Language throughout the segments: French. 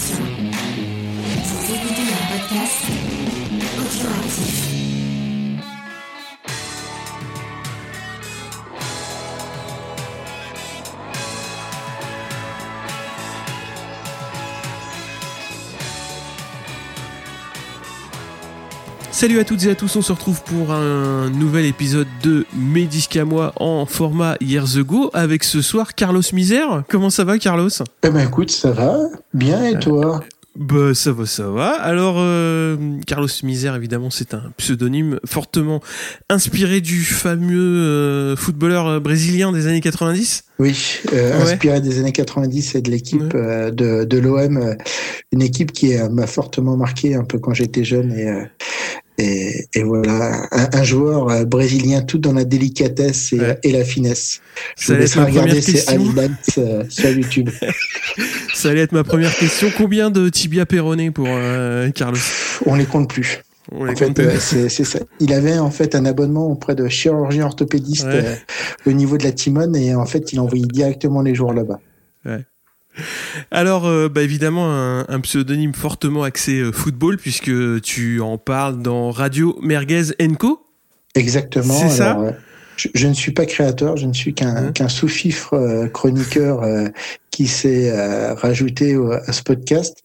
Attention, vous écoutez un podcast audioactif. Salut à toutes et à tous, on se retrouve pour un nouvel épisode de Mes disques à moi en format Years Ago avec ce soir Carlos Misère. Comment ça va Carlos? Eh ben écoute, ça va bien et toi? Bah ça va, ça va. Alors euh, Carlos Misère évidemment c'est un pseudonyme fortement inspiré du fameux euh, footballeur brésilien des années 90 Oui, euh, Ouais. inspiré des années 90 et de l'équipe euh, de, de l'OM, euh, une équipe qui euh, m'a fortement marqué un peu quand j'étais jeune et, euh, et, et voilà, un, un joueur euh, brésilien tout dans la délicatesse et, Ouais. et la finesse. Je Ça vous première regarder ces highlights euh, sur YouTube. Ça allait être ma première question. Combien de tibia péroné pour euh, Carlos? On les compte plus. On En fait, euh, c'est ça. Il avait en fait un abonnement auprès de chirurgien orthopédiste Ouais. euh, au niveau de la Timone et en fait, il envoyait directement les joueurs là-bas. Alors, euh, bah, évidemment, un, un pseudonyme fortement axé euh, football, puisque tu en parles dans Radio Merguez Co. Exactement. C'est ça euh, je, je ne suis pas créateur, je ne suis qu'un qu'un sous-fifre euh, chroniqueur qui s'est rajouté au- à ce podcast.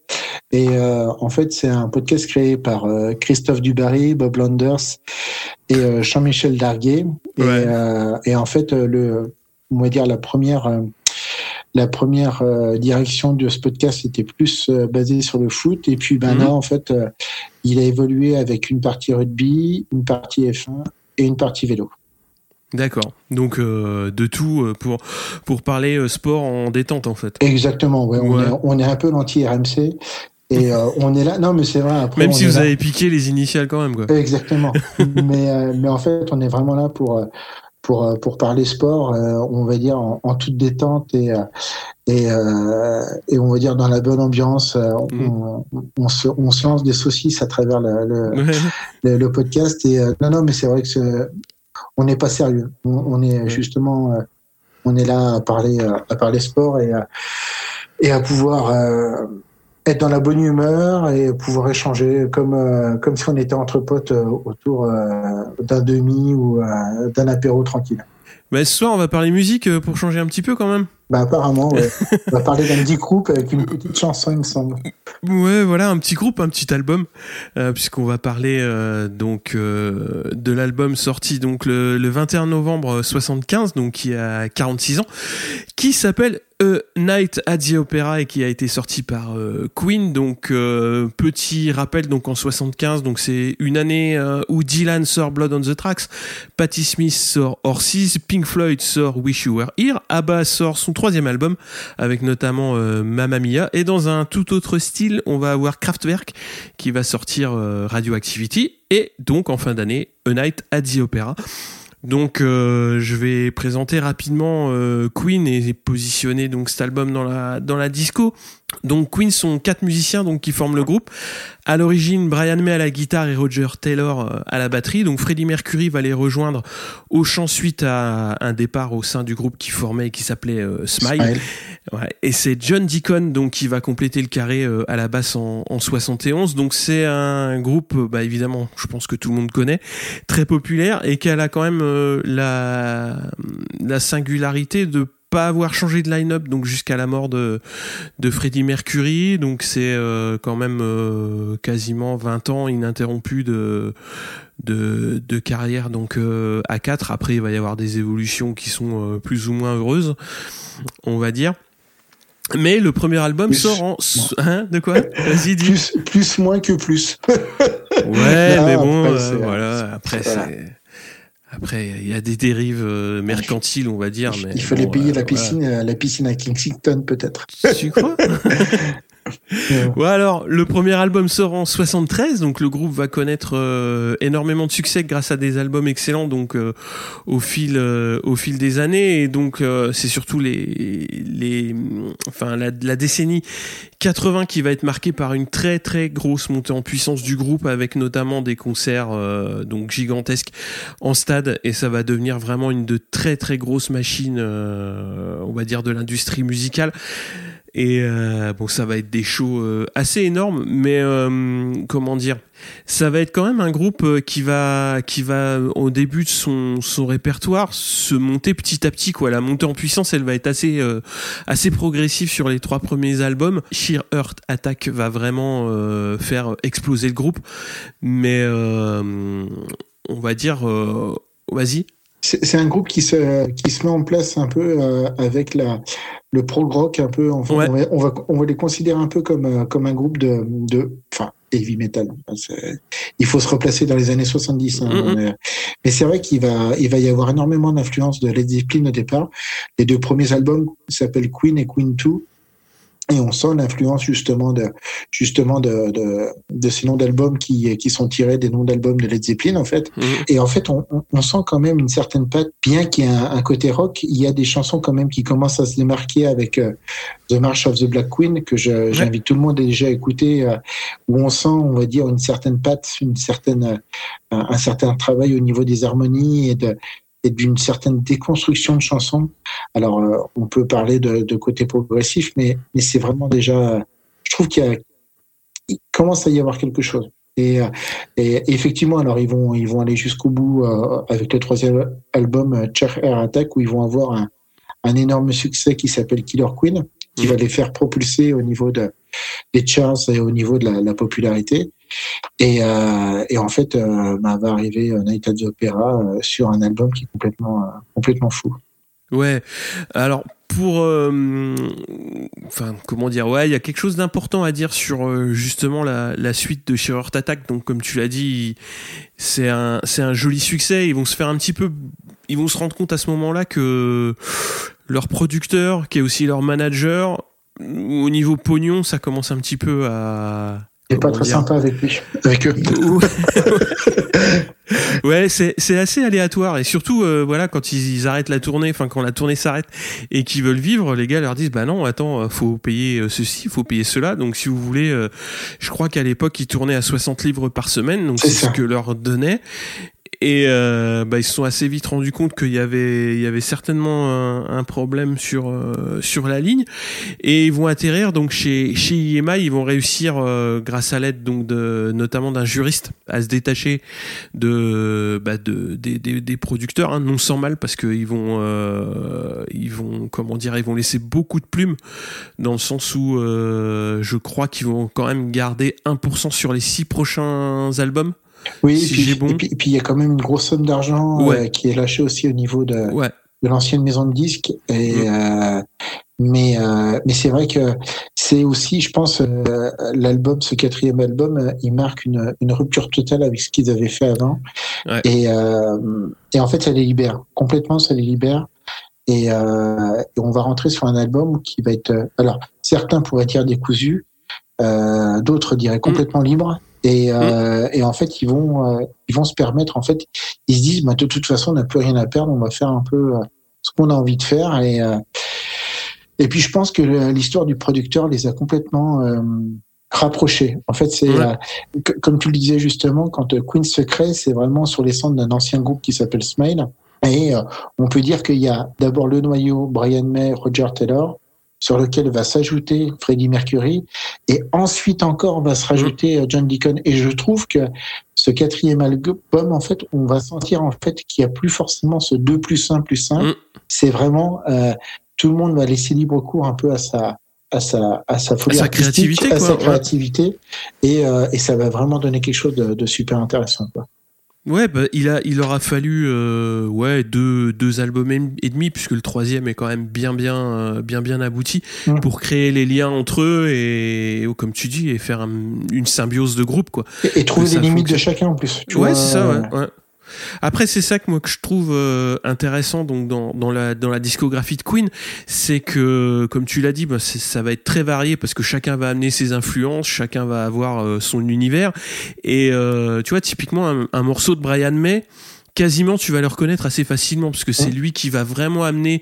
Et en fait, c'est un podcast créé par Christophe Dubarry, Bob Landers et Jean-Michel Darguet. Et, Ouais. et en fait, le, on va dire la première. La première euh, direction de ce podcast était plus euh, basée sur le foot et puis ben Mhm. en fait euh, il a évolué avec une partie rugby, une partie F1 et une partie vélo. D'accord. Donc, de tout pour, pour parler sport en détente, en fait. Exactement, ouais, on, est, on est un peu l'anti-RMC et euh, on est là. Non, mais c'est vrai. Après, Même si vous là- avez piqué les initiales quand même, quoi. Exactement. mais, mais en fait, on est vraiment là pour, pour, euh, pour parler sport, euh, on va dire, en, en toute détente et, euh, et, et on va dire dans la bonne ambiance. Mhm. on, on, se, on se lance des saucisses à travers le, le, Ouais. le, le podcast. Et non, non, mais c'est vrai que on n'est pas sérieux. On, est Ouais. justement, on est là à parler, à parler sport et, à- et à pouvoir être dans la bonne humeur et pouvoir échanger comme euh, comme si on était entre potes euh, autour euh, d'un demi ou d'un apéro tranquille. Bah, ce soir, on va parler musique pour changer un petit peu quand même. Bah apparemment, ouais. on va parler d'un petit groupe avec une petite chanson, il me semble. Ouais, voilà, un petit groupe, un petit album, euh, puisqu'on va parler euh, donc euh, de l'album sorti donc le, le 21 novembre 75, donc qui a 46 ans, qui s'appelle A Night at the Opera et qui a été sorti par euh, Queen. Donc euh, petit rappel, donc en 75, donc c'est une année euh, où Dylan sort Blood on the Tracks, Patti Smith sort Horses, Pink Floyd sort Wish You Were Here, ABBA sort son troisième album avec notamment euh, Mamma Mia et dans un tout autre style on va avoir Kraftwerk qui va sortir Radioactivity et donc en fin d'année A Night at the Opera donc euh, je vais présenter rapidement euh, Queen et positionner donc cet album dans la dans la disco donc Queen sont quatre musiciens donc qui forment le groupe à l'origine Brian May à la guitare et Roger Taylor euh, à la batterie donc Freddie Mercury va les rejoindre au chant suite à un départ au sein du groupe qui formait et qui s'appelait euh, Smile Smile. Ouais, et c'est John Deacon donc qui va compléter le carré euh, à la basse en, en 71. Donc c'est un groupe, bah évidemment, je pense que tout le monde connaît, très populaire et qu'elle a quand même euh, la la singularité de pas avoir changé de line-up donc jusqu'à la mort de de Freddie Mercury. Donc c'est euh, quand même euh, quasiment 20 ans ininterrompus de de, de carrière donc euh, à 4 après il va y avoir des évolutions qui sont euh, plus ou moins heureuses on va dire mais le premier album Plus. sort en hein, de quoi? Vas-y dis Plus, plus moins que plus. ouais Non, mais bon après, voilà après c'est après il y a des dérives euh, mercantiles on va dire mais il fallait bon, payer euh, la piscine, euh, la piscine à Kensington peut-être. tu crois? Ouais, alors, le premier album sort en 73, donc le groupe va connaître euh, énormément de succès grâce à des albums excellents, donc euh, au fil euh, au fil des années, et donc euh, c'est surtout les les enfin la, la décennie 80 qui va être marquée par une très très grosse montée en puissance du groupe, avec notamment des concerts euh, donc gigantesques en stade, et ça va devenir vraiment une de très très grosses machines, euh, on va dire de l'industrie musicale. Et euh, bon, ça va être des shows euh, assez énormes, mais euh, comment dire ça va être quand même un groupe euh, qui va, qui va au début de son, son répertoire se monter petit à petit. Quoi. La montée en puissance, elle va être assez, euh, assez progressive sur les trois premiers albums. Sheer Earth Attack va vraiment euh, faire exploser le groupe, mais on va dire, vas-y. C'est un groupe qui se, qui se met en place un peu euh, avec la, le prog rock, un peu. Enfin, Ouais. on, va, on, va, on va les considérer un peu comme, euh, comme un groupe de, de enfin, heavy metal. Il faut se replacer dans les années 70. hein, Mhm. mais mais c'est vrai qu'il va, il va y avoir énormément d'influence de Led Zeppelin au départ. Les deux premiers albums s'appellent Queen et Queen 2. Et on sent l'influence justement de justement de, de, de ces noms d'albums qui, qui sont tirés des noms d'albums de Led Zeppelin en fait. Mhm. Et en fait, on, on- sent quand même une certaine patte, bien qu'il y ait un, un côté rock, il y a des chansons quand même qui commencent à se démarquer avec euh, The March of the Black Queen, que je- j'invite tout le monde à déjà écouter, euh, où on sent, on va dire, une certaine patte, une certaine, euh, un, un certain travail au niveau des harmonies et de d'une certaine déconstruction de chansons. Alors, euh, on peut parler de, côté progressif, mais, mais c'est vraiment déjà, je trouve qu'il commence à y avoir quelque chose. Et, euh, et effectivement, alors ils vont, ils vont aller jusqu'au bout euh, avec le troisième album, Chair Air Attack, où ils vont avoir un énorme succès qui s'appelle Killer Queen, qui Mhm. va les faire propulser au niveau de, des charts et au niveau de la, la popularité. Et, euh, et en fait, euh, bah, va arriver Night at the Opera euh, sur un album qui est complètement, euh, complètement fou. Ouais. Alors pour, euh, enfin comment dire, ouais, il y a quelque chose d'important à dire sur euh, justement la, la suite de Earth Attack. Donc comme tu l'as dit, c'est un, c'est un joli succès. Ils vont se faire un petit peu, ils vont se rendre compte à ce moment-là que leur producteur, qui est aussi leur manager, au niveau pognon, ça commence un petit peu à Et pas très dire sympa avec lui, avec eux. ouais, c'est c'est assez aléatoire et surtout euh, voilà quand ils, ils arrêtent la tournée, enfin quand la tournée s'arrête et qu'ils veulent vivre, les gars leur disent bah non attends euh, faut payer euh, ceci, faut payer cela. Donc si vous voulez, euh, je crois qu'à l'époque ils tournaient à 60 livres par semaine, donc C'est c'est ce que leur donnait. Et euh, bah, ils se sont assez vite rendus compte qu'il y avait, il y avait certainement un, problème sur euh, sur la ligne, et ils vont atterrir donc chez chez IMI. Ils vont réussir euh, grâce à l'aide donc de notamment d'un juriste à se détacher de bah, de des, des, producteurs, hein, non sans mal parce que ils vont euh, ils vont comment dire, ils vont laisser beaucoup de plumes dans le sens où euh, je crois qu'ils vont quand même garder 1% sur les six prochains albums. Oui, Si puis, bon. et puis, et puis il y a quand même une grosse somme d'argent Ouais. euh, qui est lâchée aussi au niveau de, Ouais. de l'ancienne maison de disques. Et, Mm. euh, mais euh, mais c'est vrai que c'est aussi, je pense, euh, l'album, ce quatrième album, euh, il marque une, une rupture totale avec ce qu'ils avaient fait avant. Et, euh, et en fait, ça les libère complètement, ça les libère. Et, euh, et on va rentrer sur un album qui va être, alors certains pourraient dire décousu, euh, d'autres diraient complètement libre. Et, euh, et en fait, ils vont, euh, ils vont se permettre. En fait, ils se disent, bah, de toute façon, on n'a plus rien à perdre. On va faire un peu euh, ce qu'on a envie de faire. Et et puis, je pense que l'histoire du producteur les a complètement rapprochés. En fait, c'est comme tu le disais justement, quand Queen se crée, c'est vraiment sur les cendres d'un ancien groupe qui s'appelle Smile. Et on peut dire qu'il y a d'abord le noyau Brian May, Roger Taylor, sur lequel va s'ajouter Freddie Mercury, et ensuite encore va se rajouter euh, John Deacon. Et je trouve que ce quatrième album, en fait, on va sentir en fait qu'il n'y a plus forcément ce 2 plus 1 plus 1. Mm. C'est vraiment euh, tout le monde va laisser libre cours un peu à sa à sa à sa folie À sa créativité, à sa ouais. créativité, et, euh, et ça va vraiment donner quelque chose de, de super intéressant. Quoi. Ouais, bah, il a, il aura fallu euh, ouais deux, deux albums et demi puisque le troisième est quand même bien bien euh, bien bien abouti pour créer les liens entre eux et, comme tu dis et faire un- une symbiose de groupe quoi. Et, et trouver les limites de chacun en plus. tu ouais, c'est ça. euh, Ouais, ouais. Après, c'est ça que moi que je trouve euh, intéressant donc dans, la dans la discographie de Queen, c'est que comme tu l'as dit, bah, ça va être très varié parce que chacun va amener ses influences, chacun va avoir euh, son univers. Et euh, tu vois typiquement un, un morceau de Brian May quasiment tu vas le reconnaître assez facilement parce que c'est lui qui va vraiment amener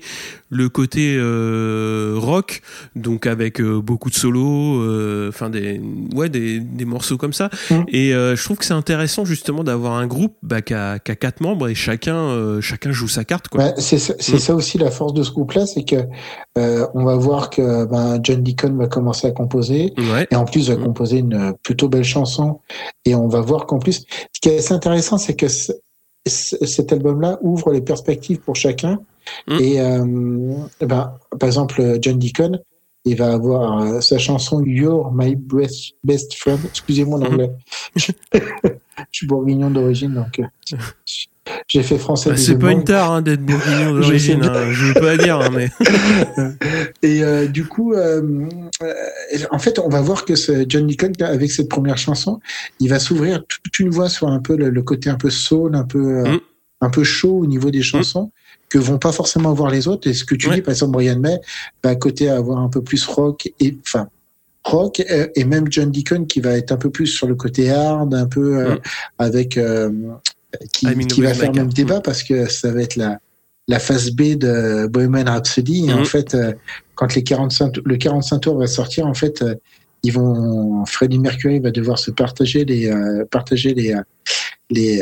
le côté euh, rock donc avec euh, beaucoup de solos euh, enfin des ouais des, des, morceaux comme ça. Et je trouve que c'est intéressant justement d'avoir un groupe bah, qui, a, quatre membres et chacun chacun joue sa carte quoi. Bah, c'est c'est ça aussi la force de ce groupe là c'est que on va voir que ben, John Deacon va commencer à composer. Et en plus va composer une plutôt belle chanson. Et on va voir qu'en plus ce qui est assez intéressant c'est que cet album-là ouvre les perspectives pour chacun. Mm. Et euh, ben, par exemple, John Deacon, il va avoir euh, sa chanson You're My Best, best Friend. Excusez-moi l'anglais. je suis bourguignon d'origine, donc euh, j'ai fait français. Bah, c'est pas une tare hein, d'être bourguignon d'origine, hein, je veux pas dire, hein, mais. Et euh, du coup, euh, en fait, on va voir que ce John Deacon, avec cette première chanson, il va s'ouvrir toute une voix sur un peu le, côté un peu soul, un peu, mm. un peu chaud au niveau des chansons. que vont pas forcément avoir les autres. Et ce que tu dis, par exemple, Brian May, va à côté avoir un peu plus rock et, enfin, rock et même John Deacon qui va être un peu plus sur le côté hard, un peu mm. avec qui, qui va faire même débat parce que ça va être la, la phase B de Bohemian Rhapsody. Et en mhm. fait, euh, quand les 45, le 45 tours va sortir, en fait, euh, ils vont, Freddie Mercury va devoir se partager les, euh, partager les, les,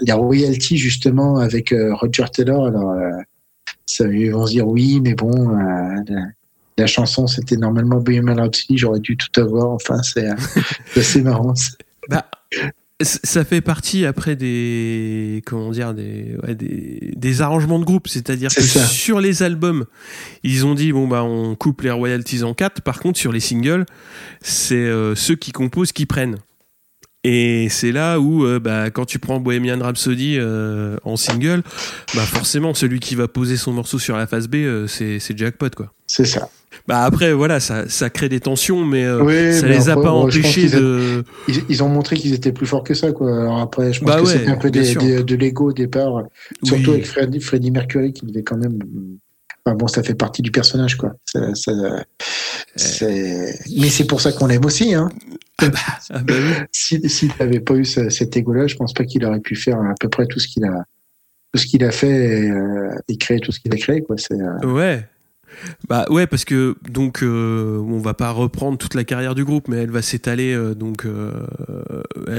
les royalties justement avec Roger Taylor. Alors, ça, ils vont se dire oui, mais bon, la, chanson c'était normalement Bohemian Rhapsody, j'aurais dû tout avoir. Enfin, c'est assez marrant. Bah, ça fait partie après des comment dire des ouais, des, des arrangements de groupe, c'est-à-dire que sur les albums, ils ont dit bon bah on coupe les royalties en quatre. Par contre sur les singles, c'est euh, ceux qui composent qui prennent. Et c'est là où, euh, bah, quand tu prends Bohemian Rhapsody euh, en single, bah forcément, celui qui va poser son morceau sur la phase B, c'est jackpot, quoi. C'est ça. Bah après voilà ça, ça crée des tensions mais euh, ça les a pas empêchés de ils, ont montré qu'ils étaient plus forts que ça quoi. Alors après je pense bah que c'était un peu des, de l'ego au départ surtout avec Freddie, Freddie, Mercury qui devait quand même enfin, bon ça fait partie du personnage quoi. Ça, ça, mais c'est pour ça qu'on l'aime aussi hein. Ah bah, ah bah S'il n'avait pas eu cet ego-là, je pense pas qu'il aurait pu faire à peu près tout ce qu'il a, tout ce qu'il a fait et, euh, et, créer tout ce qu'il a créé. Quoi. C'est, euh, Ouais, bah ouais, parce que donc euh, on va pas reprendre toute la carrière du groupe, mais elle va s'étaler. Euh, donc euh,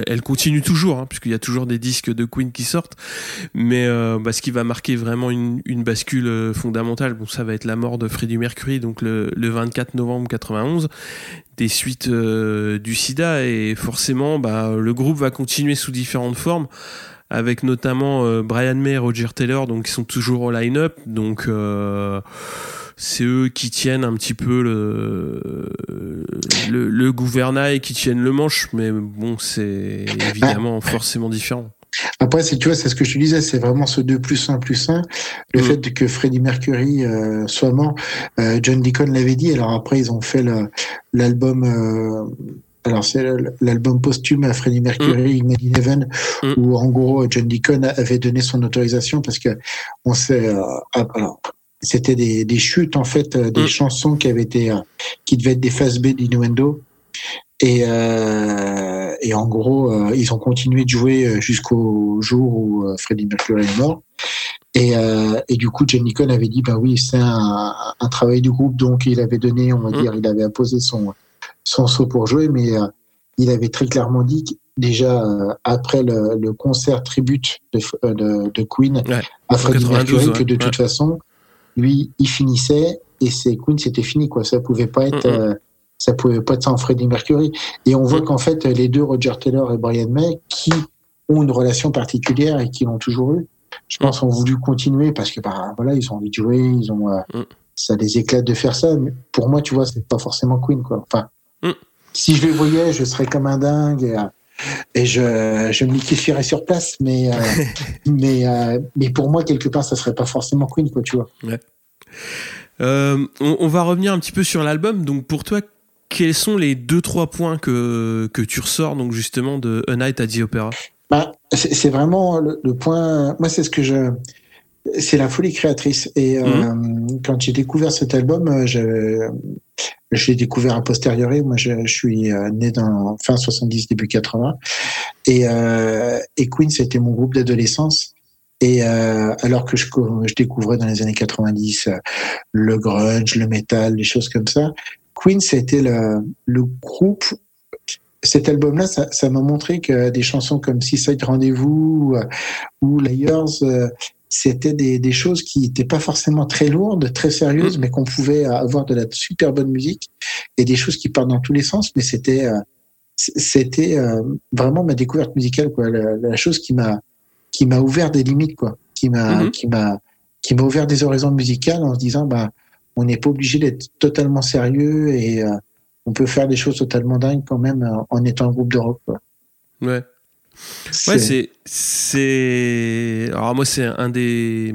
elle, continue toujours, hein, puisqu'il y a toujours des disques de Queen qui sortent. Mais bah, ce qui va marquer vraiment une, bascule fondamentale, bon, ça va être la mort de Freddie Mercury, donc le, le 24 novembre 91, des suites du SIDA, et forcément, bah, le groupe va continuer sous différentes formes avec notamment Brian May et Roger Taylor, donc qui sont toujours au line-up. Donc c'est eux qui tiennent un petit peu le, le, gouvernail, qui tiennent le manche, mais bon, c'est évidemment forcément différent. Après, c'est tu vois, c'est ce que je te disais, c'est vraiment ce 2 plus 1 plus 1. Le mm. fait que Freddie Mercury euh, soit mort, euh, John Deacon l'avait dit. Alors après, ils ont fait l'album. Euh, alors c'est l'album posthume à Freddie Mercury, mm. Made in Heaven, mm. où en gros John Deacon avait donné son autorisation parce que on sait. Ah, alors, c'était des, des, chutes en fait, euh, des mm. chansons qui avaient été, euh, qui devaient être des phases B d'Innuendo. Et, euh, et en gros, euh, ils ont continué de jouer jusqu'au jour où Freddie Mercury est mort. Et, et du coup, John Deacon avait dit, bah oui, c'est un, un, travail du groupe, donc il avait donné, on va mm. dire, il avait apposé son son saut pour jouer, mais il avait très clairement dit déjà après le, le, concert tribute de, de, de Queen à Freddie Mercury que de toute façon lui, il finissait et c'est Queen, c'était fini quoi. Ça pouvait pas être, euh, ça pouvait pas être sans Freddie Mercury. Et on voit qu'en fait, les deux Roger Taylor et Brian May, qui ont une relation particulière et qui l'ont toujours eu, je pense, ont voulu continuer parce que bah voilà, ils ont envie de jouer, ils ont, euh, ça les éclate de faire ça. Mais pour moi, tu vois, c'est pas forcément Queen quoi. Enfin, si je les voyais, je serais comme un dingue. Et, euh, et je, je me liquéfierais sur place, mais, euh, mais, euh, mais pour moi, quelque part, ça serait pas forcément Queen, quoi, tu vois. Ouais. Euh, on, on, va revenir un petit peu sur l'album. Donc, pour toi, quels sont les deux, trois points que, que tu ressors, donc, justement, de A Night at the Opera? Bah, C'est vraiment le, le, point. Moi, c'est ce que je c'est la folie créatrice. Et euh, mhm. quand j'ai découvert cet album, euh, je, je l'ai découvert a posteriori. Moi, je, je, suis euh, né dans fin 70, début 80. Et, euh, et Queen, c'était mon groupe d'adolescence. Et euh, alors que je, je, découvrais dans les années 90 euh, le grunge, le metal, des choses comme ça, Queen, c'était le, le groupe. Cet album-là, ça m'a montré que des chansons comme Seaside Rendez-vous ou Layers, euh, c'était des, des, choses qui n'étaient pas forcément très lourdes, très sérieuses, mm. mais qu'on pouvait avoir de la super bonne musique et des choses qui partent dans tous les sens. Mais c'était c'était vraiment ma découverte musicale, quoi. La, la chose qui m'a qui m'a ouvert des limites, quoi, qui m'a, mhm. qui m'a, qui m'a ouvert des horizons musicales en se disant, bah, on n'est pas obligé d'être totalement sérieux et euh, on peut faire des choses totalement dingues quand même euh, en étant un groupe de rock. Quoi. Ouais. Ouais, c'est, c'est, alors moi c'est un des,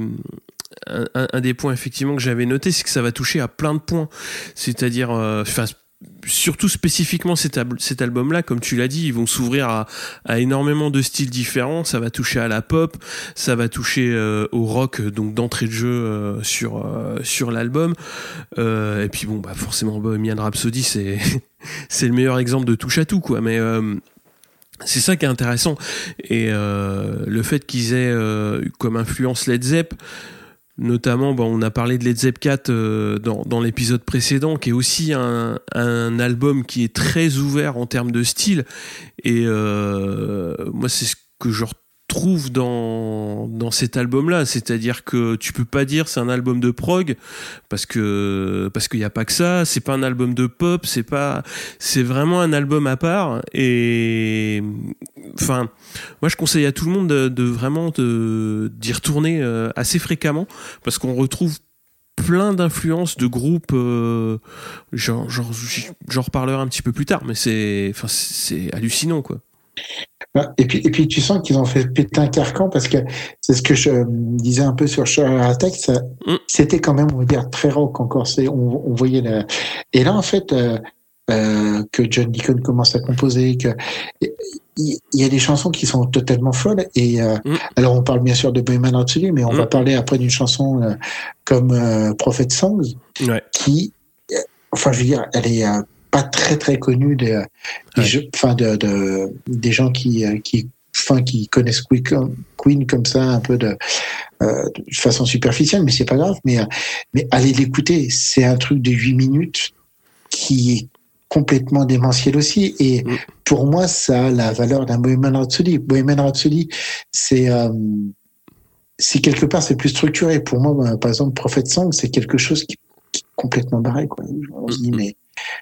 un, un, des points effectivement que j'avais noté, c'est que ça va toucher à plein de points. C'est-à-dire, euh, surtout spécifiquement cet, cet album-là, comme tu l'as dit, ils vont s'ouvrir à, à, énormément de styles différents. Ça va toucher à la pop, ça va toucher euh, au rock, donc d'entrée de jeu euh, sur euh, sur l'album. et puis bon, bah forcément, Bohemian Rhapsody, c'est c'est le meilleur exemple de touche à tout, quoi. Mais c'est ça qui est intéressant. Et le fait qu'ils aient comme influence Led Zepp Notamment, bon, on a parlé de Led Zepp 4 euh, dans, l'épisode précédent, qui est aussi un, un, album qui est très ouvert en termes de style. Et euh, moi, c'est ce que je trouve dans, dans cet album-là. C'est-à-dire que tu peux pas dire c'est un album de prog parce que parce qu'il n'y a pas que ça. C'est pas un album de pop. C'est pas c'est vraiment un album à part. Et enfin, moi je conseille à tout le monde de, de vraiment d'y retourner euh, assez fréquemment parce qu'on retrouve plein d'influences de groupes euh, genre, j'en reparlerai un petit peu plus tard mais c'est enfin c'est hallucinant quoi et puis, et puis tu sens qu'ils ont fait péter un carcan parce que c'est ce que je disais un peu sur Sugar Attack, mm. c'était quand même, on va dire, très rock encore. C'est, on, on voyait la... Et là, en fait, euh, euh, que John Deacon commence à composer, que il y, a des chansons qui sont totalement folles. Et euh, mm. alors, on parle bien sûr de Bohemian Rhapsody, mais on va mm. parler après d'une chanson euh, comme euh, Prophet Songs, ouais. qui, enfin, je veux dire, elle est pas très très connu des, des, enfin de, de, des gens qui qui enfin qui connaissent Queen comme ça un peu de, euh, de façon superficielle mais c'est pas grave. Mais mais allez l'écouter. C'est un truc de 8 minutes qui est complètement démentiel aussi. Et mm. pour moi ça a la valeur d'un Bohemian Rhapsody. Bohemian Rhapsody c'est euh, c'est quelque part c'est plus structuré. Pour moi bah, par exemple Prophet Song c'est quelque chose qui, qui, est complètement barré quoi. On se dit mm. mais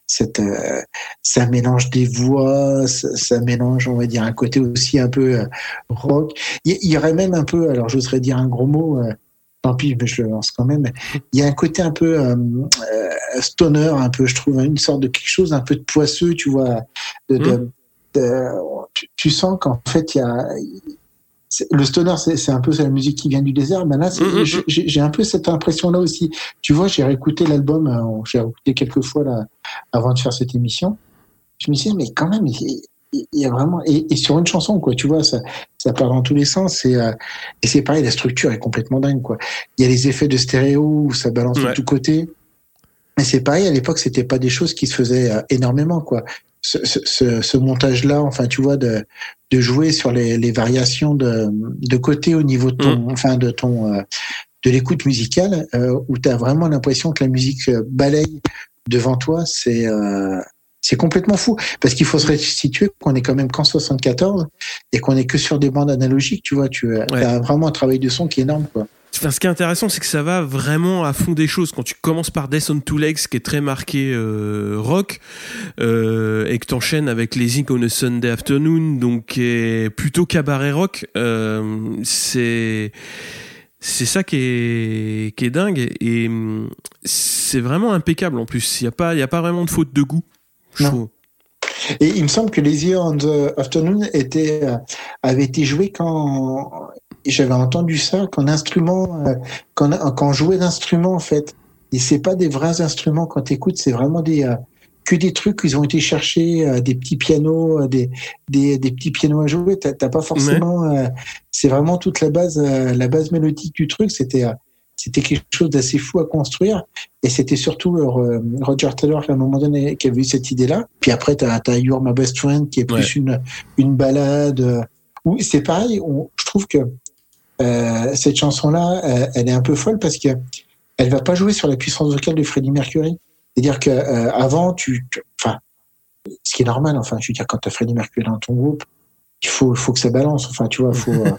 cette, euh, ça mélange des voix, ça, mélange, on va dire, un côté aussi un peu euh, rock. Il y, aurait même un peu, alors j'oserais dire un gros mot, euh, tant pis, mais je le lance quand même. Il y a un côté un peu stoner, un peu, je trouve, une sorte de quelque chose un peu de poisseux, tu vois. De, de, mmh. tu, tu, sens qu'en fait, il y a le stoner, c'est un peu la musique qui vient du désert. Mais là, mm, mm, mm. j'ai un peu cette impression-là aussi. Tu vois, j'ai réécouté l'album, euh, j'ai réécouté quelques fois là, avant de faire cette émission. Je me suis dit, mais quand même, il y a vraiment et, sur une chanson quoi tu vois ça ça part dans tous les sens et euh, et c'est pareil la structure est complètement dingue quoi il y a les effets de stéréo où ça balance de tous côtés mais c'est pareil à l'époque c'était pas des choses qui se faisaient euh, énormément quoi ce, ce, ce montage-là, enfin, tu vois, de, de jouer sur les, les variations de, de côté au niveau de ton, mm. enfin, de ton, euh, de l'écoute musicale, euh, où tu as vraiment l'impression que la musique euh, balaye devant toi, c'est c'est complètement fou. Parce qu'il faut se restituer qu'on est quand même qu'en 74 et qu'on est que sur des bandes analogiques, tu vois, tu as vraiment un travail de son qui est énorme, quoi ce qui est intéressant, c'est que ça va vraiment à fond des choses. Quand tu commences par Death on Two Legs, qui est très marqué euh, rock, euh, et que t'enchaînes avec Lazy on a Sunday Afternoon, donc qui est plutôt cabaret rock, euh, c'est c'est ça qui est qui est dingue et c'est vraiment impeccable en plus. Il y a pas y a pas vraiment de faute de goût. Et il me semble que Lazy on the Afternoon était, avait été joué quand j'avais entendu ça qu'en instrument, euh, quand, quand on jouait d'instruments en fait, et c'est pas des vrais instruments quand écoutes, c'est vraiment des euh, que des trucs qu'ils ont été chercher, euh, des petits pianos, des, des, des petits pianos à jouer. T'as pas forcément, c'est vraiment toute la base, la base mélodique du truc. C'était c'était quelque chose d'assez fou à construire. Et c'était surtout Roger Taylor à un moment donné qui avait eu cette idée-là. Puis après, tu as, as You're My Best Friend qui est plus une, une balade. Où c'est pareil, je trouve que euh, cette chanson-là, euh, elle est un peu folle parce que elle va pas jouer sur la puissance vocale de Freddie Mercury. C'est-à-dire que euh, avant, tu, tu- enfin, ce qui est normal. Enfin, je veux dire, quand tu as Freddie Mercury dans ton groupe, il faut, faut que ça balance. Enfin, tu vois, faut, euh,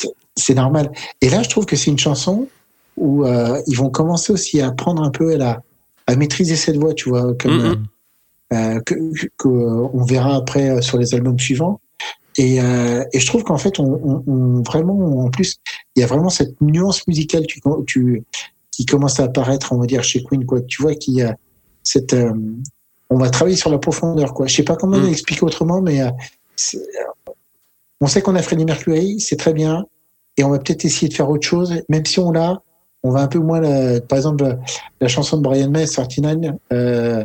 c'est normal. Et là, je trouve que c'est une chanson où euh, ils vont commencer aussi à apprendre un peu à, à maîtriser cette voix, tu vois, comme euh, que, que- on verra après sur les albums suivants. Et, euh, et je trouve qu'en fait, on, on, on- vraiment, en plus, il y a vraiment cette nuance musicale tu, tu, qui commence à apparaître, on va dire, chez Queen, quoi. Tu vois qu'il y a cette, euh, on va travailler sur la profondeur, quoi. Je sais pas comment Mm. l'expliquer autrement, mais euh, euh, on sait qu'on a Freddie Mercury, c'est très bien, et on va peut-être essayer de faire autre chose, même si on l'a, on va un peu moins, la- par exemple, la chanson de Brian May, 39, euh,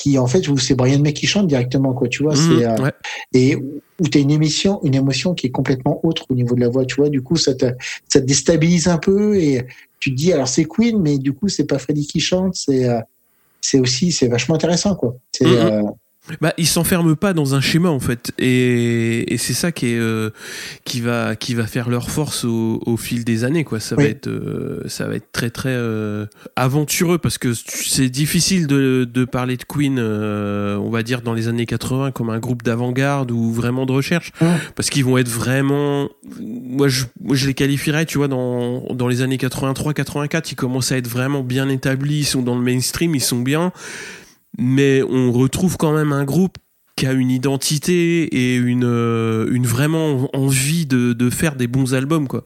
qui en fait, où c'est Brian May qui chante directement, quoi, tu vois, Mhm, c'est, euh, ouais. et où tu as une émission, une émotion qui est complètement autre au niveau de la voix, tu vois, du coup, ça te, ça te déstabilise un peu et tu te dis, alors c'est Queen, mais du coup, c'est pas Freddie qui chante, c'est, euh, c'est aussi, c'est vachement intéressant, quoi. C'est, Mhm. euh, Bah, ils s'enferment pas dans un schéma en fait, et, et c'est ça qui est euh, qui va qui va faire leur force au, au fil des années quoi. Ça va être euh, ça va être très très euh, aventureux parce que c'est difficile de, de parler de Queen, euh, on va dire dans les années 80 comme un groupe d'avant-garde ou vraiment de recherche, parce qu'ils vont être vraiment, moi je moi, je les qualifierais, tu vois, dans dans les années 83-84, ils commencent à être vraiment bien établis, ils sont dans le mainstream, ils sont bien mais on retrouve quand même un groupe qui a une identité et une, euh, une vraiment envie de, de faire des bons albums quoi.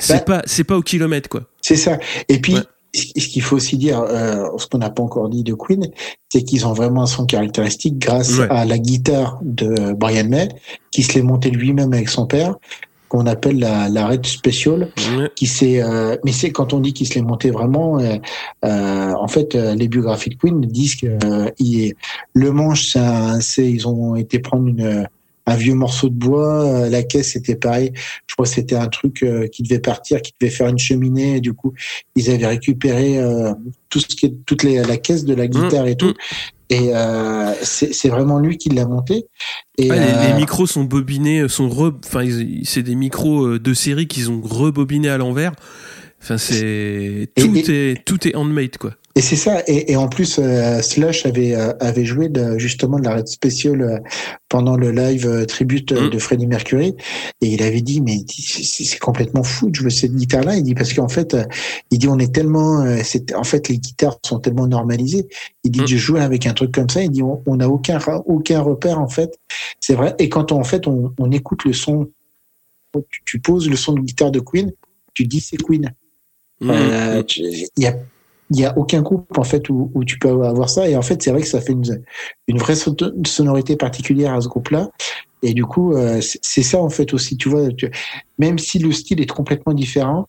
C'est Bah- pas c'est pas au kilomètre quoi. c'est ça. Et puis, Ouais. ce ce qu'il faut aussi dire, euh, ce qu'on n'a pas encore dit de Queen, c'est qu'ils ont vraiment un son caractéristique grâce Ouais. à la guitare de Brian May, qui se l'est monté lui-même avec son père, qu'on appelle la, la Red Special. Qui s'est euh, mais c'est quand on dit qu'il se l'est monté vraiment euh, euh, en fait euh, les biographies de Queen disent que euh, il- le manche c'est c'est ils ont été prendre une un vieux morceau de bois euh, la caisse c'était pareil je crois que c'était un truc euh, qui devait partir qui devait faire une cheminée et du coup ils avaient récupéré euh, tout ce qui est toute les, la caisse de la guitare et tout mmh. Et euh, c'est vraiment lui qui l'a monté et Ah, les, euh, les micros sont bobinés, sont re, enfin c'est des micros euh, de série qu'ils ont rebobinés à l'envers. Enfin c'est Et- tout et- est tout est handmade quoi. Et c'est ça. Et, et en plus, euh, Slush avait euh, avait joué de, justement de la Red Special euh, pendant le live euh, tribute euh, Mm. de Freddie Mercury. Et il avait dit, mais c'est complètement fou de jouer cette guitare-là. Il dit parce qu'en fait, euh, il dit on est tellement, euh, c'est en fait les guitares sont tellement normalisées. Il dit Mm. je joue avec un truc comme ça. Il dit on n'a aucun aucun repère en fait. C'est vrai. Et quand on, en fait on, on écoute le son, tu, tu poses le son de guitare de Queen, tu dis c'est Queen. Tu- Il y a il y a aucun groupe en fait où, où tu peux avoir ça. Et en fait c'est vrai que ça fait une, une vraie so- sonorité particulière à ce groupe-là. Et du coup euh, c'est ça en fait aussi tu vois tu- même si le style est complètement différent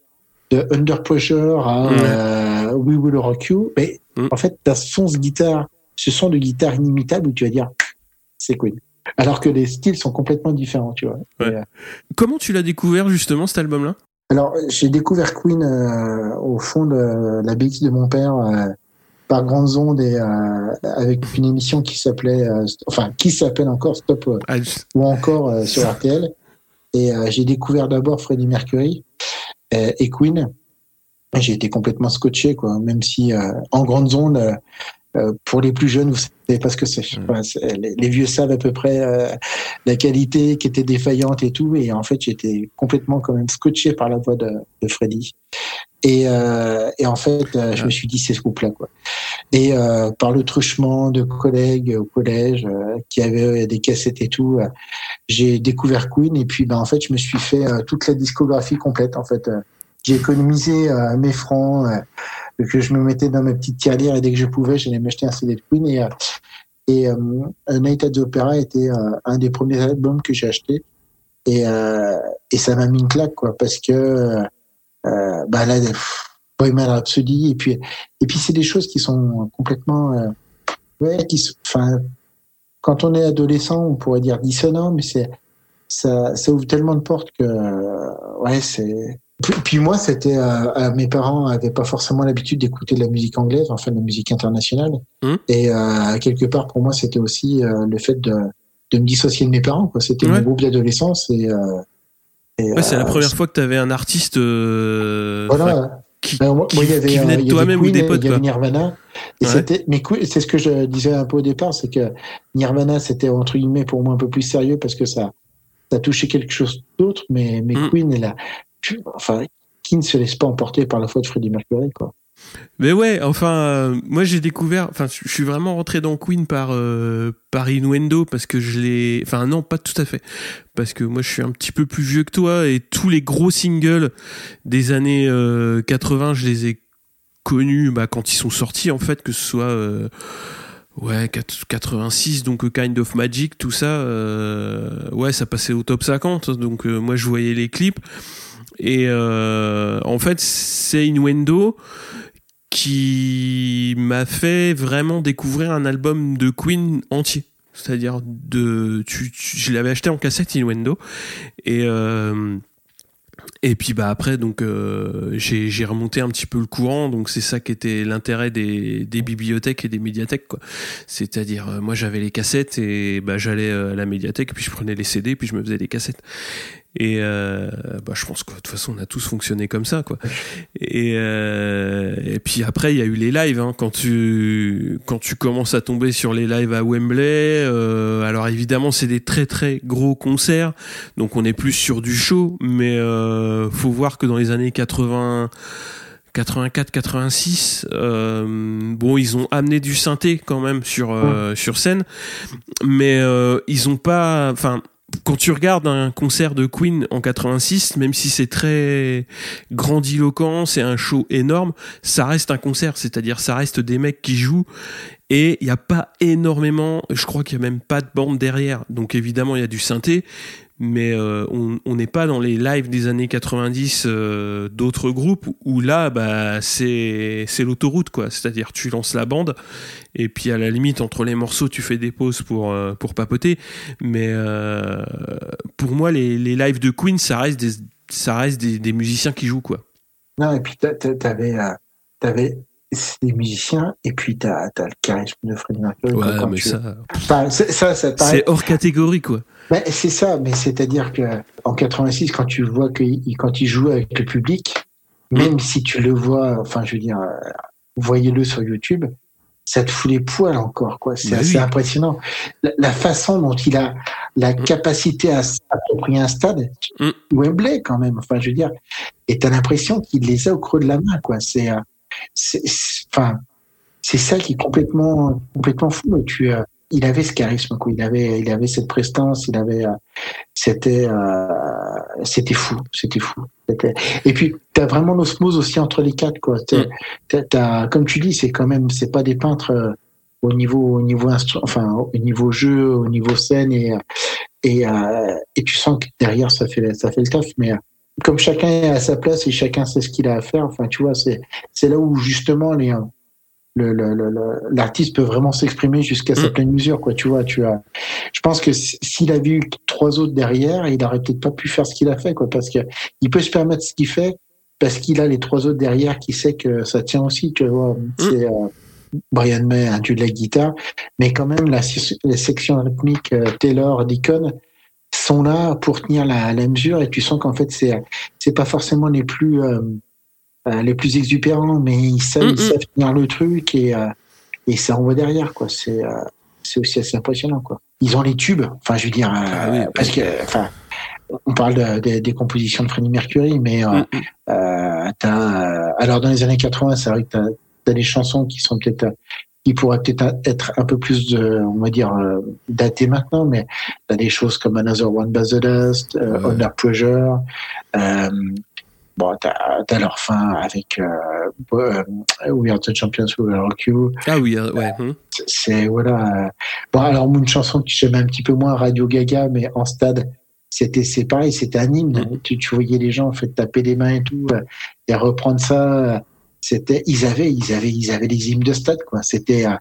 de Under Pressure à euh, We Will Rock You mais Mm. en fait t'as ce son de guitare ce son de guitare inimitable où tu vas dire c'est Queen alors que les styles sont complètement différents tu vois. Ouais. Et, euh, Comment tu l'as découvert justement cet album là alors, j'ai découvert Queen euh, au fond de la BX de mon père euh, par grandes ondes et euh, avec une émission qui s'appelait, euh, enfin, qui s'appelle encore Stop euh, Ah, ou encore euh, sur RTL. Et euh, j'ai découvert d'abord Freddie Mercury euh, et Queen. J'ai été complètement scotché, quoi. Même si euh, en grandes ondes, euh, pour les plus jeunes, vous savez pas ce que c'est. Enfin, c'est- les, les vieux savent à peu près euh, la qualité qui était défaillante et tout. Et en fait, j'étais complètement quand même scotché par la voix de, de Freddie. Et, euh, et en fait, euh, je me suis dit, c'est ce groupe-là, quoi. Et euh, par le truchement de collègues au collège euh, qui avaient des cassettes et tout, j'ai découvert Queen. Et puis, ben, en fait, je me suis fait toute la discographie complète. En fait, j'ai économisé euh, mes francs euh, que je me mettais dans ma petite tirelire et dès que je pouvais, j'allais m'acheter un CD de Queen. Et, euh, et euh, Night at the Opera était euh, un des premiers albums que j'ai acheté. Et, et ça m'a mis une claque, quoi, parce que bah là, Bohemian Rhapsody, et puis, et puis c'est des choses qui sont complètement, ouais, qui, enfin, quand on est adolescent, on pourrait dire dissonant, mais ça, ça ouvre tellement de portes que, ouais, c'est. Puis, moi, c'était, euh, euh, mes parents avaient pas forcément l'habitude d'écouter de la musique anglaise, enfin de la musique internationale, Mhm. et euh, quelque part pour moi, c'était aussi euh, le fait de, de me dissocier de mes parents. C'était Ouais. mon groupe d'adolescence et, Ouais, c'est la première fois que tu avais un artiste Voilà. qui, Ben, moi, qui- moi, il y avait, qui venait de toi-même ou des potes. Il y avait. Nirvana. Et Ouais. c'était, mais c'est ce que je disais un peu au départ, c'est que Nirvana, c'était entre guillemets pour moi un peu plus sérieux parce que ça, ça touchait quelque chose d'autre, mais, mais Mm. Queen, elle a, enfin, qui ne se laisse pas emporter par la foi de Freddie Mercury, quoi. Mais ouais, enfin, euh, moi j'ai découvert, enfin, je suis vraiment rentré dans Queen par euh, par Innuendo parce que je l'ai, enfin non, pas tout à fait, parce que moi je suis un petit peu plus vieux que toi et tous les gros singles des années euh, 80, je les ai connus bah, quand ils sont sortis en fait, que ce soit euh, ouais 4- 86, donc euh, Kind of Magic, tout ça, ouais, ça passait au top 50, donc moi je voyais les clips. Et euh, en fait, c'est Innuendo qui m'a fait vraiment découvrir un album de Queen entier. C'est-à-dire de, je l'avais acheté en cassette Innuendo et euh, et puis bah après donc euh, j'ai remonté un petit peu le courant donc c'est ça qui était l'intérêt des, des bibliothèques et des médiathèques quoi. C'est-à-dire euh, moi j'avais les cassettes et bah j'allais à la médiathèque puis je prenais les CD puis je me faisais des cassettes. Et euh, bah, je pense que de toute façon on a tous fonctionné comme ça quoi. Et, euh, et puis après il y a eu les lives hein, quand tu quand tu commences à tomber sur les lives à Wembley. euh, alors évidemment c'est des très très gros concerts donc on est plus sur du show mais euh, faut voir que dans les années 80 84 86 euh, bon ils ont amené du synthé quand même sur euh, sur scène mais euh, ils ont pas enfin quand tu regardes un concert de Queen en 86, même si c'est très grandiloquent, c'est un show énorme, ça reste un concert, c'est-à-dire ça reste des mecs qui jouent et il n'y a pas énormément, je crois qu'il n'y a même pas de bande derrière. Donc évidemment, il y a du synthé, mais euh, on n'est pas dans les lives des années 90 euh, d'autres groupes où là, bah, c'est c'est l'autoroute, quoi. C'est-à-dire tu lances la bande et puis à la limite, entre les morceaux, tu fais des pauses pour, euh, pour papoter. Mais pour moi, les, les lives de Queen, ça reste des, ça reste des, des musiciens qui jouent, quoi. Non, et puis t'a- t'a- t'avais, t'avais des musiciens, et puis t'as, t'as le charisme de Freddie Mercury. quoi, quand tu- Enfin, c'est- ça, ça paraît- c'est hors catégorie, quoi. Ben, c'est ça, mais c'est-à-dire que en 86, quand tu vois que quand il joue avec le public, même si tu le vois, enfin, je veux dire, euh, voyez-le sur YouTube, ça te fout les poils encore, quoi. C'est Bah assez oui. impressionnant. La, la façon dont il a la capacité à s'approprier un stade, Mm. Wembley quand même, enfin, je veux dire, et t'as l'impression qu'il les a au creux de la main, quoi. C'est, euh, c'est, enfin, c'est ça qui est complètement, complètement fou. Tu, euh, il avait ce charisme, quoi. Il avait, il avait cette prestance, il avait, euh, c'était, euh, c'était fou, c'était fou. C'était- Et puis, t'as vraiment l'osmose aussi entre les quatre, quoi. T'as- Mm. t'as- t'as- comme tu dis, c'est quand même, c'est pas des peintres euh, au niveau, au niveau instru- enfin, au niveau jeu, au niveau scène, et euh, et et tu sens que derrière ça fait, ça fait le taf, mais comme chacun est à sa place et chacun sait ce qu'il a à faire, enfin, tu vois, c'est, c'est là où justement les, le, le, le- l'artiste peut vraiment s'exprimer jusqu'à sa Mm. pleine mesure, quoi. Tu vois, tu as. Je pense que s'il avait eu trois autres derrière, il aurait peut-être pas pu faire ce qu'il a fait, quoi, parce que il peut se permettre ce qu'il fait parce qu'il a les trois autres derrière qui sait que ça tient aussi, tu vois. C'est euh, Brian May, un dieu de la guitare, mais quand même la, la section rythmique euh, Taylor, Deacon sont là pour tenir la, la mesure et tu sens qu'en fait c'est c'est pas forcément les plus euh, euh, les plus exubérants, mais ils savent, Mm, ils mm. savent tenir le truc et, euh, et ça envoie derrière, quoi. C'est euh, c'est aussi assez impressionnant, quoi. Ils ont les tubes, enfin, je veux dire, euh, Ah oui. parce que, enfin, on parle de- de- des compositions de Freddie Mercury, mais euh, Mm, mm. euh, euh, alors dans les années 80, c'est vrai que t'as as des chansons qui sont peut-être qui pourraient peut-être être un peu plus de, on va dire euh, datées maintenant, mais t'as des choses comme Another One Bites the Dust, euh, Ouais. Under Pressure. Euh, bon, t'as as leur fin avec euh, euh, We Are the Champions, We Rock You. Ah oui, euh, ouais. hum. C'est voilà. Bon, alors une chanson que j'aime un petit peu moins, Radio Gaga, mais en stade, c'était c'est pareil, c'était un hymne. Tu, tu voyais les gens en fait taper des mains et tout, et reprendre ça. C'était, ils avaient, ils avaient, ils avaient des hymnes de stade quoi. C'était, euh,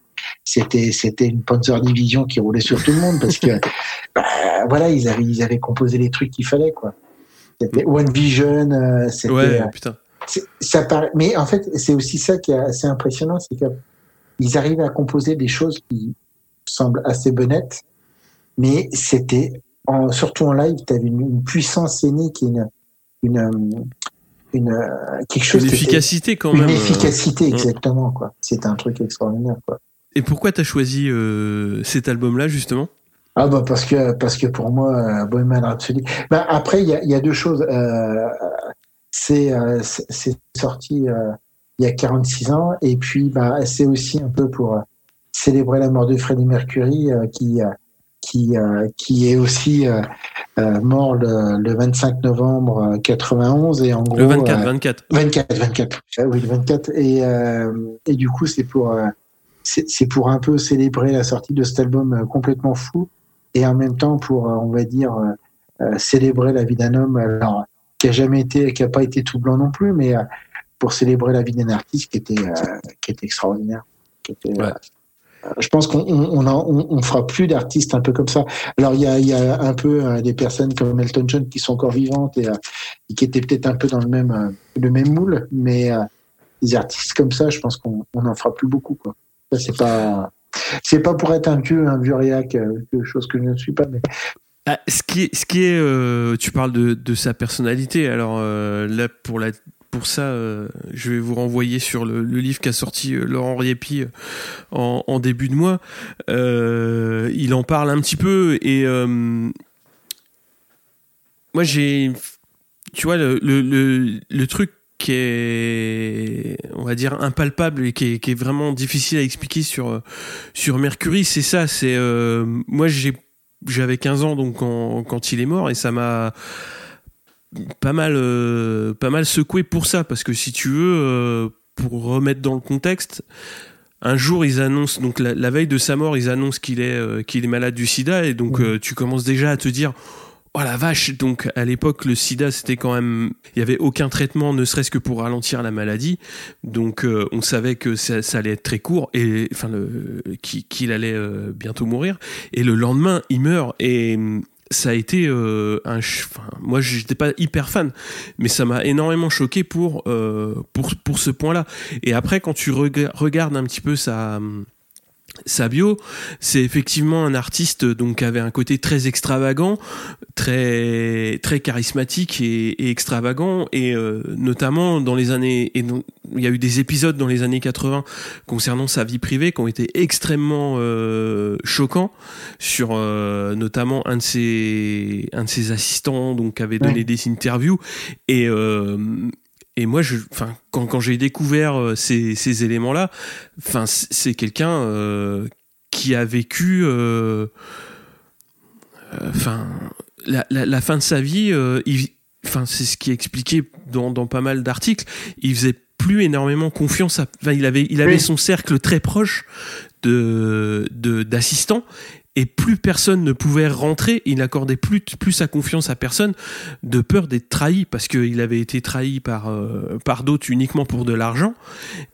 c'était, c'était une Panzer Division qui roulait sur tout le monde parce que, bah, voilà, ils avaient, ils avaient composé les trucs qu'il fallait quoi. C'était One Vision, euh, c'était. Ouais, euh, putain. ça paraît, mais en fait, c'est aussi ça qui est assez impressionnant, c'est qu'ils arrivent à composer des choses qui semblent assez bonnettes, mais c'était surtout en live, tu avais une, une puissance scénique et une, une, une, euh, quelque chose. Une efficacité quand Une même. euh. efficacité, exactement, quoi. C'était un truc extraordinaire, quoi. Et pourquoi t'as choisi euh, cet album-là justement? Ah bah parce que parce que pour moi euh, Bohemian Rhapsody. Bah après il y a, il y a deux choses. Euh, c'est euh, c'est c'est sorti euh, il y a 46 ans et puis bah c'est aussi un peu pour célébrer la mort de Freddie Mercury euh, qui euh, qui euh, qui est aussi euh, euh, mort le, le 25 novembre euh, 91 et en gros Le 24, euh, 24. 24, 24. Ah oui, le 24. Et, et du coup, c'est pour, c'est pour un peu célébrer la sortie de cet album complètement fou et en même temps pour, on va dire, célébrer la vie d'un homme alors, qui a jamais été, qui a pas été tout blanc non plus, mais pour célébrer la vie d'un artiste qui était, qui était extraordinaire. Qui était, Ouais. Je pense qu'on on, fera plus d'artistes un peu comme ça. Alors il y a, un peu euh, des personnes comme Elton John qui sont encore vivantes et, euh, qui étaient peut-être un peu dans le même euh, le même moule, mais des artistes comme ça, je pense qu'on on en fera plus beaucoup quoi. Ça c'est pas c'est pas pour être un vieux un vieux réac, chose que je ne suis pas, Ah, ce qui est, ce qui est tu parles de, de sa personnalité. Alors là, pour la, pour ça, euh, je vais vous renvoyer sur le, livre qu'a sorti euh, Laurent Riepi euh, en, début de mois. Il en parle un petit peu et moi j'ai, tu vois, le, truc qui est, on va dire, impalpable et qui est, vraiment difficile à expliquer sur, sur Mercury, c'est ça. C'est moi j'avais 15 ans donc quand, quand il est mort et ça m'a pas mal euh, pas mal secoué pour ça parce que si tu veux euh, pour remettre dans le contexte un jour ils annoncent donc la, la veille de sa mort ils annoncent qu'il est euh, qu'il est malade du sida et donc tu commences déjà à te dire Oh la vache Donc à l'époque le sida c'était quand même il y avait aucun traitement ne serait-ce que pour ralentir la maladie. Donc on savait que ça, ça allait être très court et enfin le qu'il allait bientôt mourir. Et le lendemain il meurt. Et ça a été euh, un enfin moi j'étais pas hyper fan mais ça m'a énormément choqué pour euh, pour pour ce point-là. Et après quand tu rega- regardes un petit peu sa hum, sa bio, c'est effectivement un artiste donc qui avait un côté très extravagant, très très charismatique et, et extravagant et euh, notamment dans les années et donc, il y a eu des épisodes dans les années 80 concernant sa vie privée qui ont été extrêmement euh, choquants sur euh, notamment un de ses un de ses assistants donc qui avait donné Ouais. des interviews et euh, et moi, je, enfin, quand, quand j'ai découvert euh, ces, ces éléments-là, enfin, c'est quelqu'un euh, qui a vécu, euh, euh, enfin, la, la, la fin de sa vie. Enfin, c'est ce qui est expliqué dans, dans pas mal d'articles. Il faisait plus énormément confiance. À, enfin, il avait, il avait Oui. son cercle très proche de- d'assistants. Et plus personne ne pouvait rentrer, il n'accordait plus, plus sa confiance à personne de peur d'être trahi parce qu'il avait été trahi par, euh, par d'autres uniquement pour de l'argent.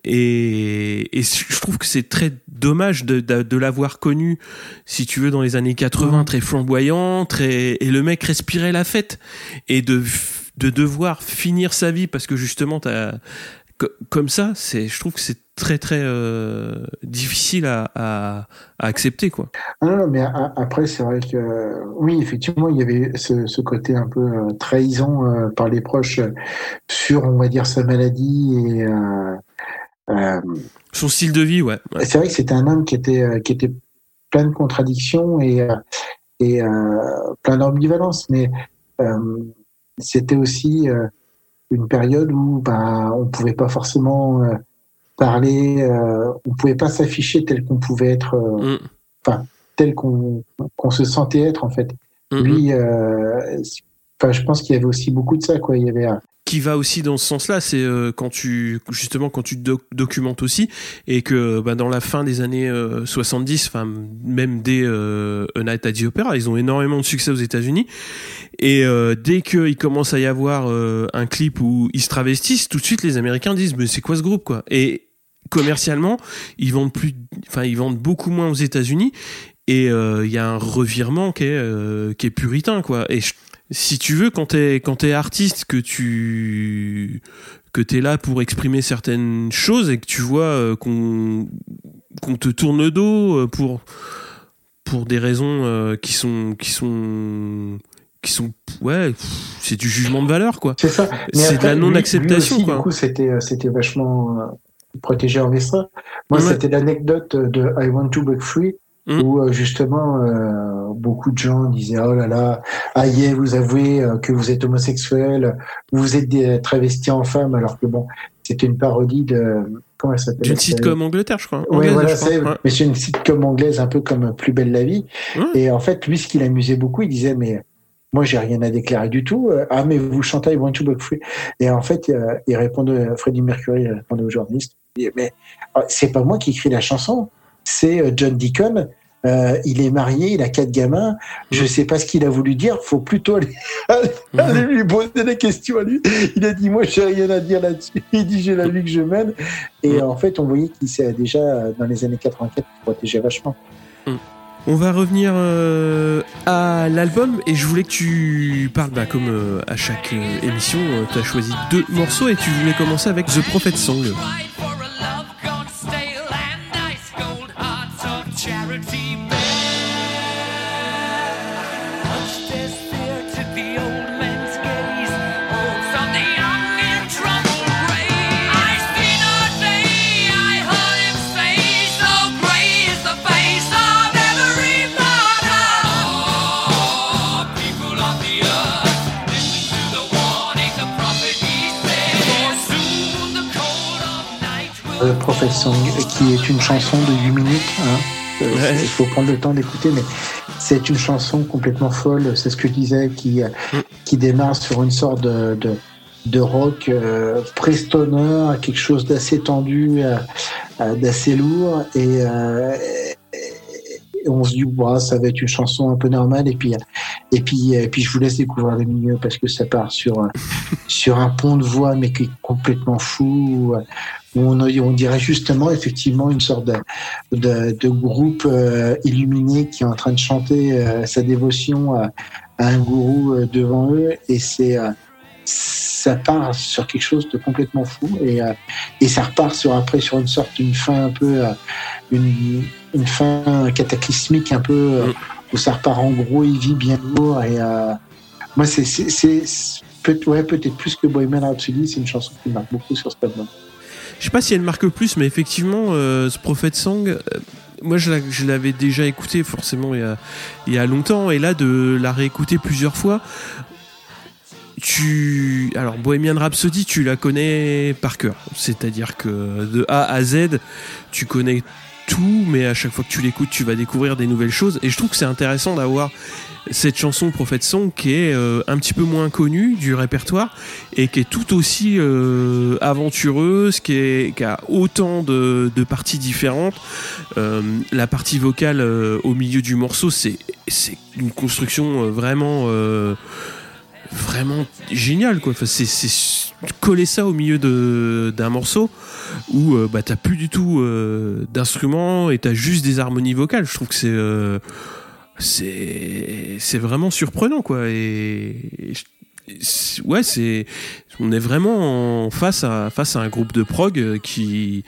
Et, et je trouve que c'est très dommage de, de, de l'avoir connu, si tu veux, dans les années 80, Mhm. très flamboyant, très, et le mec respirait la fête. Et de, de devoir finir sa vie parce que justement, t'as, comme ça, c'est, je trouve que c'est très très euh, difficile à, à, à accepter quoi. Ah Non, non, mais a- après, c'est vrai que oui, effectivement, il y avait ce, ce côté un peu euh, trahison euh, par les proches sur, on va dire, sa maladie. Et euh, Son style de vie, ouais. ouais. c'est vrai que c'était un homme qui était, qui était plein de contradictions et, et plein d'ambivalence, mais c'était aussi une période où bah, on pouvait pas forcément euh, parler, euh, on pouvait pas s'afficher tel qu'on pouvait être. euh, Mm, tel qu'on qu'on se sentait être en fait. mm, mm. Lui, euh, enfin, je pense qu'il y avait aussi beaucoup de ça quoi. Il y avait qui va aussi dans ce sens-là, c'est quand tu justement quand tu te doc- documentes aussi et que bah, dans la fin des années euh, 70, enfin même dès euh, A Night at the Opera, ils ont énormément de succès aux États-Unis et euh, dès qu'il commence à y avoir euh, un clip où ils se travestissent, tout de suite les Américains disent mais c'est quoi ce groupe quoi? Et commercialement, ils vendent plus, enfin ils vendent beaucoup moins aux États-Unis et euh, il y a un revirement qui est puritain quoi. Et si tu veux, quand t'es quand artiste, que tu que t'es là pour exprimer certaines choses et que tu vois qu'on te tourne le dos pour pour des raisons qui sont qui sont qui sont ouais c'est du jugement de valeur quoi C'est ça. C'est de la non lui acceptation aussi, quoi Du coup, c'était euh, c'était vachement euh, protégé orchestra. Moi, Ouais. c'était l'anecdote de I Want to Break Free. Mm. Où euh, justement euh, beaucoup de gens disaient oh là là ah yeah vous avouez que vous êtes homosexuel vous êtes des travestis en femme alors que bon c'était une parodie de comment elle s'appelle d'une sitcom Angleterre je crois Anglaise, voilà, c'est, Ouais. mais c'est une sitcom anglaise un peu comme Plus belle la vie. Et en fait, lui, ce qui l'amusait beaucoup, il disait, mais moi, j'ai rien à déclarer du tout. Euh, Ah, mais vous chantez I Want to Break Free. Et en fait, euh, il répondait, Freddie Mercury il répondait aux journalistes, il disait, mais euh, c'est pas moi qui écris la chanson, c'est euh, John Deacon. Euh, il est marié, il a quatre gamins. Je sais pas ce qu'il a voulu dire. Faut plutôt aller, aller lui poser des questions à lui. Il a dit moi j'ai rien à dire là-dessus. Il dit j'ai la vie que je mène. Et en fait on voyait qu'il s'est déjà dans les années 84 il protégeait vachement. On va revenir euh, à l'album et je voulais que tu parles, bah, comme euh, à chaque euh, émission, tu as choisi deux morceaux et tu voulais commencer avec The Prophet Song. The Prophet Song, qui est une chanson de 8 minutes. Hein. Euh, Ouais. Il faut prendre le temps d'écouter, mais c'est une chanson complètement folle. C'est ce que je disais, qui, euh, Mm. qui démarre sur une sorte de, de, de rock euh, quelque chose d'assez tendu, euh, euh, d'assez lourd. Et, euh, et on se dit, bah, ça va être une chanson un peu normale. Et puis, et puis, et puis je vous laisse découvrir le milieu parce que ça part sur, un- sur un pont de voix, mais qui est complètement fou. Où on, on dirait justement effectivement une sorte de, de, de groupe euh, illuminé qui est en train de chanter euh, sa dévotion à, à un gourou euh, devant eux et c'est euh, ça part sur quelque chose de complètement fou et, euh, et ça repart sur après sur une sorte d'une fin un peu euh, une, une fin cataclysmique un peu euh, Mm. Où ça repart en gros il vit bien lourd et euh, moi c'est c'est c'est- peut, ouais, peut-être plus que Bohemian Rhapsody c'est une chanson qui marque beaucoup sur cet album Je sais pas si elle marque plus, mais effectivement, euh, ce Prophet Song, euh, moi je l'avais déjà écouté forcément il y, a, il y a longtemps, et là de la réécouter plusieurs fois, tu. Alors, Bohemian Rhapsody, tu la connais par cœur. C'est-à-dire que de A à Z, tu connais tout, mais à chaque fois que tu l'écoutes, tu vas découvrir des nouvelles choses. Et je trouve que c'est intéressant d'avoir cette chanson Prophet Song qui est euh, un petit peu moins connue du répertoire et qui est tout aussi euh, aventureuse, qui, a autant de, parties différentes. Euh, la partie vocale au milieu du morceau, c'est une construction vraiment vraiment géniale quoi. Enfin, c'est c'est coller ça au milieu de d'un morceau où euh, bah t'as plus du tout euh, d'instruments et t'as juste des harmonies vocales. Je trouve que c'est euh, c'est c'est vraiment surprenant quoi et, ouais c'est on est vraiment en face à face à un groupe de prog euh, qui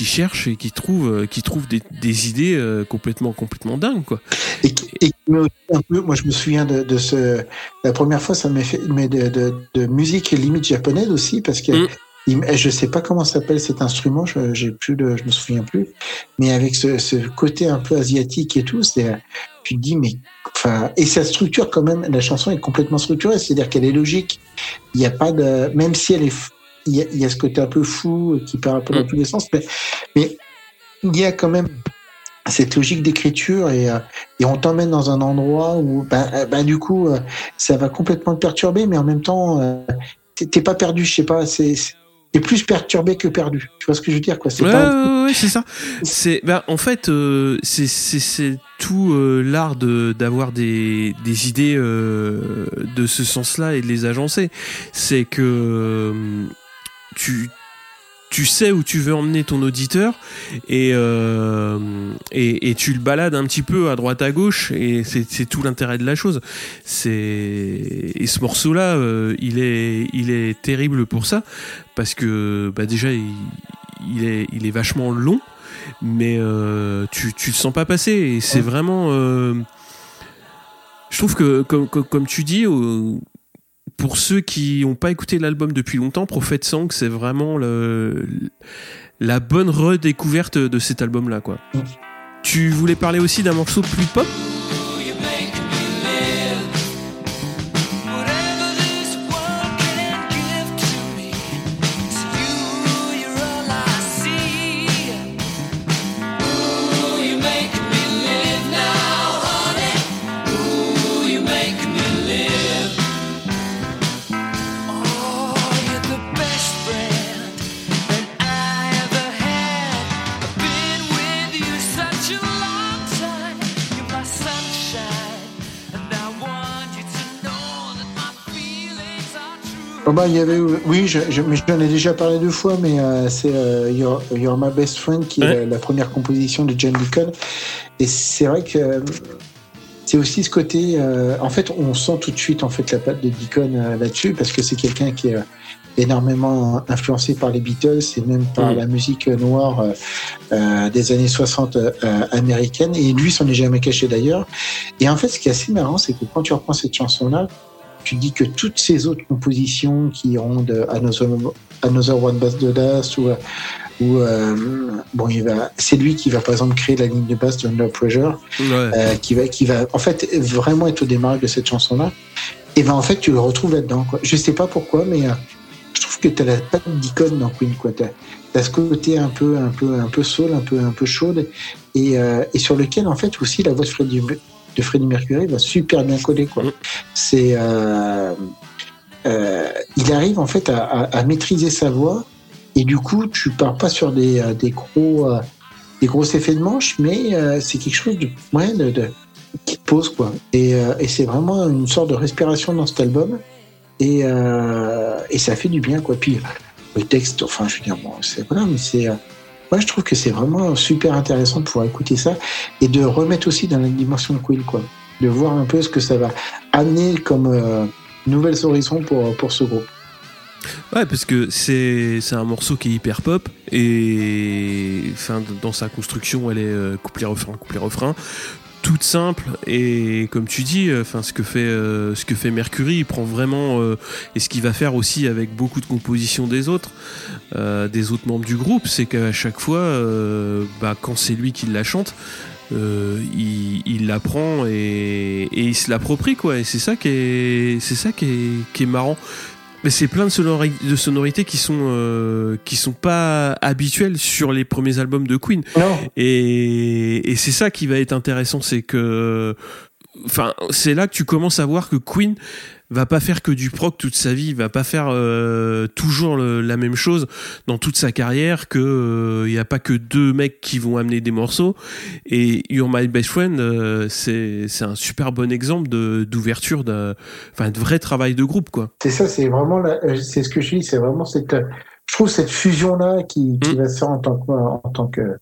qui cherche et qui trouve euh, qui trouve des, des idées euh, complètement complètement dingues quoi et et qui met aussi un peu, moi je me souviens de, de ce, la première fois ça m'a fait, mais de, de, de musique limite japonaise aussi parce que Mm. il je sais pas comment s'appelle cet instrument, je, j'ai plus de, je me souviens plus, mais avec ce, ce côté un peu asiatique et tout, c'est, tu te dis mais, enfin, et sa structure quand même, la chanson est complètement structurée, c'est-à-dire qu'elle est logique. Il n'y a pas de, même si elle est, il y a, il y a ce côté un peu fou qui part un peu dans Mm. tous les sens, mais, mais il y a quand même cette logique d'écriture et, euh, et on t'emmène dans un endroit où ben, euh, ben, du coup euh, ça va complètement te perturber mais en même temps t'es- pas perdu je sais pas c'est t'es plus perturbé que perdu. Tu vois ce que je veux dire quoi? C'est ouais, pas ouais, ouais, c'est ça. C'est ben en fait euh, c'est c'est tout euh, l'art de d'avoir des des idées euh, de ce sens-là et de les agencer. C'est que tu tu sais où tu veux emmener ton auditeur et, euh, et, et tu le balades un petit peu à droite à gauche et c'est c'est tout l'intérêt de la chose. C'est et ce morceau là, il est il est terrible pour ça parce que bah déjà il, il est il est vachement long mais euh, tu, tu le sens pas passer. Et c'est vraiment. euh, je trouve que, comme, comme, tu dis, euh, pour ceux qui n'ont pas écouté l'album depuis longtemps, Prophet Song, c'est vraiment le, la bonne redécouverte de cet album-là. quoi. Mm. Tu voulais parler aussi d'un morceau plus pop? Oh bah, il y avait, oui, je, je- mais j'en ai déjà parlé deux fois, mais euh, c'est euh, You're, You're My Best Friend qui est la, la première composition de John Deacon. Et c'est vrai que euh, c'est aussi ce côté. euh, en fait, on sent tout de suite en fait la patte de Deacon euh, là-dessus parce que c'est quelqu'un qui est euh, énormément influencé par les Beatles et même par Mm. la musique noire des années 60 euh, américaine. Et lui, s'en est jamais caché d'ailleurs. Et en fait, ce qui est assez marrant, c'est que quand tu reprends cette chanson-là, tu dis que toutes ces autres compositions qui rendent Another, Another One Bass de Dust ou, ou euh, bon, il va, c'est lui qui va par exemple créer la ligne de basse de Under Pressure, Ouais. euh, qui va, qui va en fait vraiment être au démarrage de cette chanson-là. Et ben en fait, tu le retrouves là-dedans. Quoi. Je sais pas pourquoi, mais euh, je trouve que tu as la patte d'icône dans Queen. Quoi. T'as, as ce côté un peu, un peu, un peu soul, un peu, un peu chaude, et, euh, et sur lequel en fait aussi la voix de Freddie, de Freddie Mercury va super bien coller. Quoi. Mm. C'est, euh, euh, il arrive en fait à, à, à maîtriser sa voix, et du coup, tu pars pas sur des, euh, des gros, des gros effets de manche, mais euh, c'est quelque chose de, ouais, de, de- qui te pose quoi. Et, et c'est vraiment une sorte de respiration dans cet album, et, et ça fait du bien quoi. Puis le texte, enfin, je veux dire, bon, c'est voilà, mais c'est, ouais, je trouve que c'est vraiment super intéressant de pouvoir écouter ça et de remettre aussi dans la dimension Quill quoi, de voir un peu ce que ça va amener comme euh, nouvelles horizons pour pour ce groupe. Ouais, parce que c'est un morceau qui est hyper pop et dans sa construction, elle est euh, couplet refrain couplet refrain, toute simple et comme tu dis, euh, enfin ce que fait euh, ce que fait Mercury, il prend vraiment euh, et ce qu'il va faire aussi avec beaucoup de compositions des autres des autres membres du groupe, c'est qu'à chaque fois, bah, quand c'est lui qui la chante. il, il la prend et, et il se l'approprie quoi et c'est ça qui est c'est ça qui est, qui est marrant mais c'est plein de, sonori- de sonorités qui sont euh, qui sont pas habituelles sur les premiers albums de Queen. Non, Et, et c'est ça qui va être intéressant, c'est que, enfin, c'est là que tu commences à voir que Queen va pas faire que du proc toute sa vie, il va pas faire euh, toujours le- la même chose dans toute sa carrière, que il y a pas que deux mecs qui vont amener des morceaux. Et You're My Best Friend, euh, c'est c'est un super bon exemple de d'ouverture, de, enfin, de vrai travail de groupe, quoi. c'est ça, c'est vraiment, la- euh, c'est ce que je dis, c'est vraiment cette, euh, je trouve cette fusion là qui, qui Mm. va se faire en tant que en tant que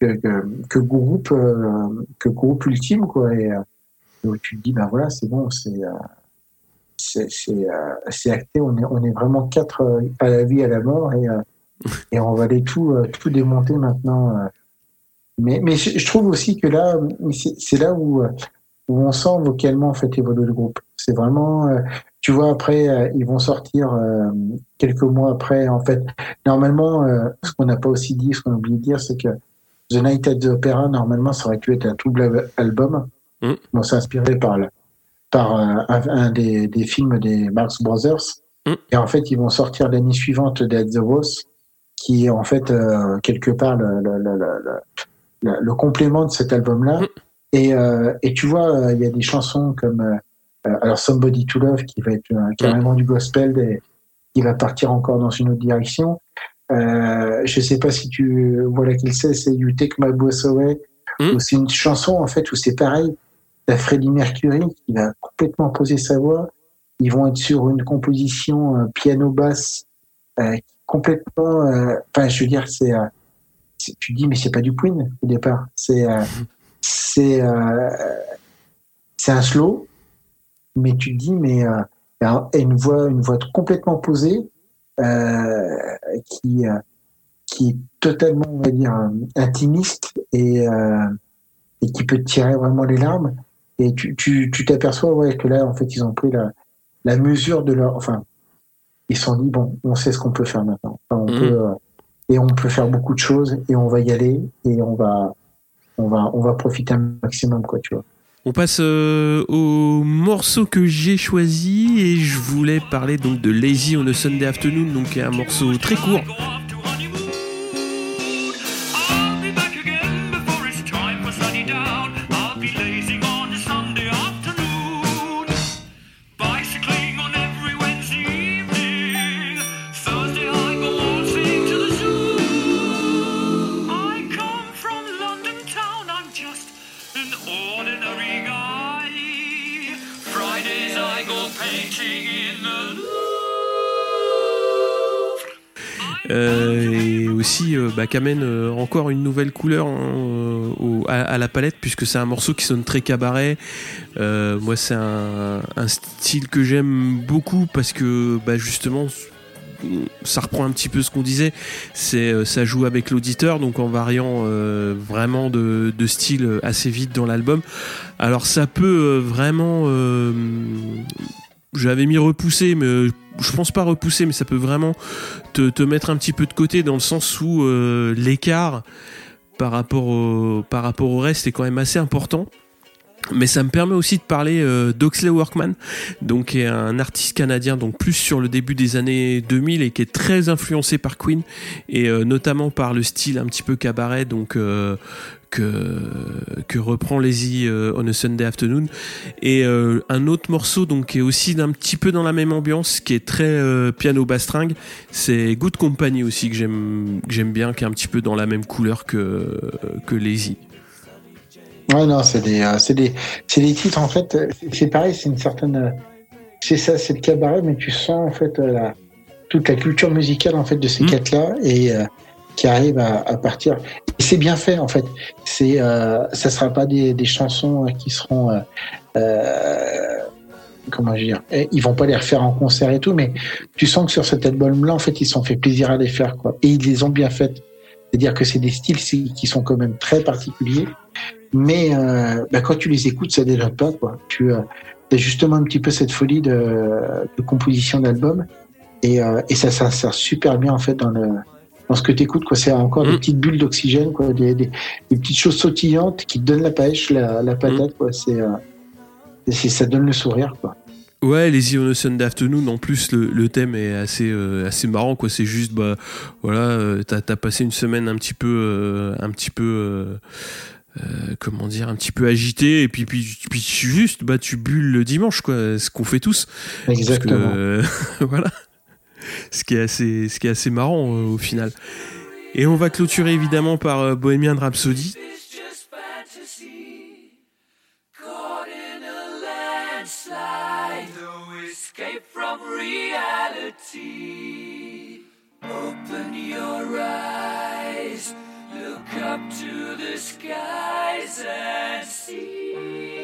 que, que, que groupe euh, que groupe ultime quoi et euh, tu te dis ben voilà c'est bon c'est euh, c'est euh, c'est acté. On est on est vraiment quatre euh, à la vie à la mort et euh, et on va aller tout tout démonter maintenant mais mais je, je trouve aussi que là c'est là où où on sent vocalement en fait évoluer le groupe. C'est vraiment tu vois après ils vont sortir quelques mois après en fait. Normalement ce qu'on n'a pas aussi dit ce qu'on a oublié de dire c'est que The Night at the Opera normalement ça aurait dû être un double album. Mm. bon c'est inspiré par le par un, un des, des films des Marx Brothers Mm. et en fait ils vont sortir l'année suivante Dead the Rose qui est en fait euh, quelque part le, le, le, le, le, le complément de cet album là Mm. et, euh, et tu vois euh, il y a des chansons comme alors Somebody to Love qui va être carrément du gospel et qui va partir encore dans une autre direction. Euh, je sais pas si tu vois laquelle c'est, c'est You Take My Boss Away. Mm. où C'est une chanson en fait où c'est pareil. T'as Freddie Mercury qui va complètement poser sa voix. Ils vont être sur une composition euh, piano basse euh, complètement. euh, Enfin, je veux dire, c'est. tu dis mais c'est pas du Queen au départ. C'est c'est c'est un slow, mais tu dis mais une voix une voix complètement posée qui qui est totalement, on va dire, intimiste et, et qui peut tirer vraiment les larmes. Et tu tu tu t'aperçois ouais, que là, en fait, ils ont pris la, la mesure de leur. Enfin, ils se sont dit, bon, on sait ce qu'on peut faire maintenant. Enfin, on Mhm. peut, euh, et on peut faire beaucoup de choses et on va y aller et on va. On va, on va profiter un maximum, quoi, tu vois. On passe euh, au morceau que j'ai choisi et je voulais parler donc de Lazy on a Sunday Afternoon, donc un morceau très court. Euh, bah, qu'amène euh, encore une nouvelle couleur hein, euh, à, la palette puisque c'est un morceau qui sonne très cabaret. Moi c'est un, style que j'aime beaucoup parce que bah, justement ça reprend un petit peu ce qu'on disait, c'est ça joue avec l'auditeur donc en variant vraiment de, style assez vite dans l'album. Alors ça peut vraiment j'avais mis repousser mais euh, je pense pas repousser mais ça peut vraiment te, te mettre un petit peu de côté dans le sens où euh, l'écart par rapport au par rapport au reste est quand même assez important. Mais ça me permet aussi de parler euh, d'Oxley Workman, donc qui est un artiste canadien, donc plus sur le début des années 2000 et qui est très influencé par Queen et notamment par le style un petit peu cabaret, donc que que reprend Lazy euh, on a Sunday Afternoon et euh, un autre morceau donc qui est aussi d'un petit peu dans la même ambiance, qui est très euh, piano bastringue, c'est Good Company aussi que j'aime bien, qui est un petit peu dans la même couleur que que Lazy. Ouais, non, c'est des, euh, c'est des, des titres en fait. C'est pareil, c'est une certaine, euh, c'est ça, c'est le cabaret, mais tu sens en fait euh, la, toute la culture musicale en fait de ces Mm. quatre-là et qui arrive à, à partir. Et c'est bien fait en fait. C'est, euh, ça sera pas des, chansons euh, qui seront, euh, euh, comment dire, eh, ils vont pas les refaire en concert et tout, mais tu sens que sur cet album-là, en fait, ils se sont fait plaisir à les faire quoi. Et ils les ont bien faites. C'est-à-dire que c'est des styles qui sont quand même très particuliers mais euh, bah, quand tu les écoutes, ça dénote pas quoi. Tu as justement un petit peu cette folie de, composition d'album et, euh, et ça s'insère super bien en fait dans le dans ce que tu écoutes quoi. C'est encore Mm. des petites bulles d'oxygène quoi, des, des, des petites choses sautillantes qui te donnent la pêche, la, la patate quoi. C'est euh, c'est- ça donne le sourire quoi. Ouais, les on a Sunday Afternoon, en plus, le, le thème est assez, euh, assez marrant, quoi. C'est juste, bah, voilà, euh, t'as as passé une semaine un petit peu, un petit peu, euh, comment dire, un petit peu agité, et puis, puis, puis juste, bah, tu bulles le dimanche, quoi. Ce qu'on fait tous. Parce que, Exactement. euh, voilà. Ce qui est assez, ce qui est assez marrant, euh, au final. Et on va clôturer, évidemment, par euh, Bohemian Rhapsody. Open your eyes. Look up to the skies and see.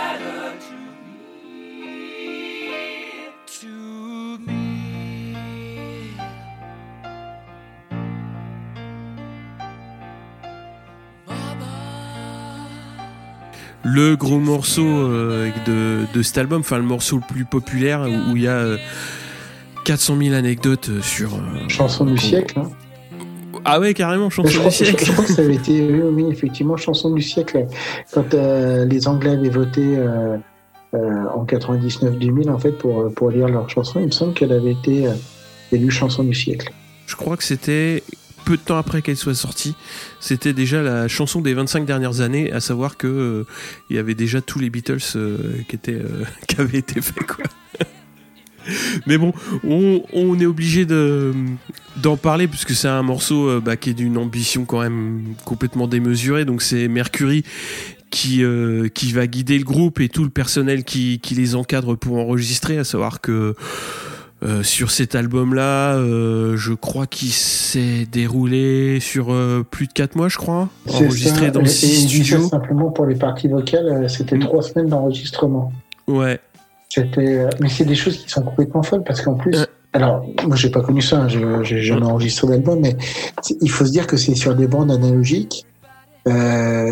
le gros morceau euh, de, de cet album, enfin le morceau le plus populaire où il y a euh, 400 000 anecdotes euh, sur. euh, Chanson du siècle. Hein. Ah ouais, carrément, chanson crois, du siècle. je crois que ça avait été, oui, oui, effectivement, chanson du siècle. Quand euh, les Anglais avaient voté euh, euh, en 99-2000, en fait, pour, pour lire leur chanson, il me semble qu'elle avait été euh, élue chanson du siècle. Je crois que c'était peu de temps après qu'elle soit sortie. C'était déjà la chanson des 25 dernières années, à savoir que euh, il y avait déjà tous les Beatles euh, qui étaient euh, qui avaient été faits. Mais bon, on, est obligé de d'en parler puisque c'est un morceau euh, bah, qui est d'une ambition quand même complètement démesurée. Donc c'est Mercury qui va guider le groupe et tout le personnel qui les encadre pour enregistrer à savoir que euh, sur cet album-là, euh, je crois qu'il s'est déroulé sur euh, plus de 4 mois, je crois, enregistré ça, dans et- le et il disait studio. simplement pour les parties vocales, c'était Mm. trois semaines d'enregistrement. Ouais, C'était, mais c'est des choses qui sont complètement folles parce qu'en plus, alors moi j'ai pas connu ça, hein, je- j'ai jamais enregistré d'album, mais il faut se dire que c'est sur des bandes analogiques.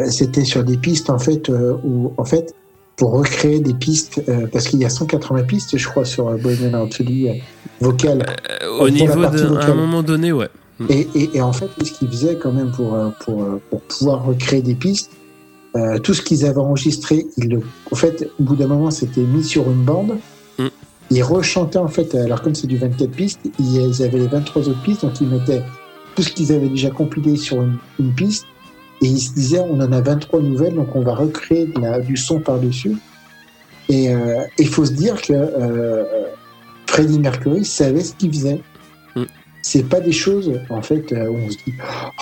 C'était sur des pistes en fait où en fait pour recréer des pistes euh, parce qu'il y a 180 pistes je crois sur euh, Bohemian Rhapsody euh, Pour au niveau d'un vocale. moment donné, ouais. et, et, et en fait, ce qu'ils faisaient quand même pour, pour, pour pouvoir recréer des pistes, euh, tout ce qu'ils avaient enregistré, ils le, en fait, au bout d'un moment, c'était mis sur une bande. Mm. Ils rechantaient, en fait, alors comme c'est du 24 pistes, ils avaient les 23 autres pistes, donc ils mettaient tout ce qu'ils avaient déjà compilé sur une, une piste, et ils se disaient, on en a 23 nouvelles, donc on va recréer de la- du son par-dessus. Et euh, il faut se dire que euh, Freddie Mercury savait ce qu'il faisait. C'est pas des choses en fait euh, où on se dit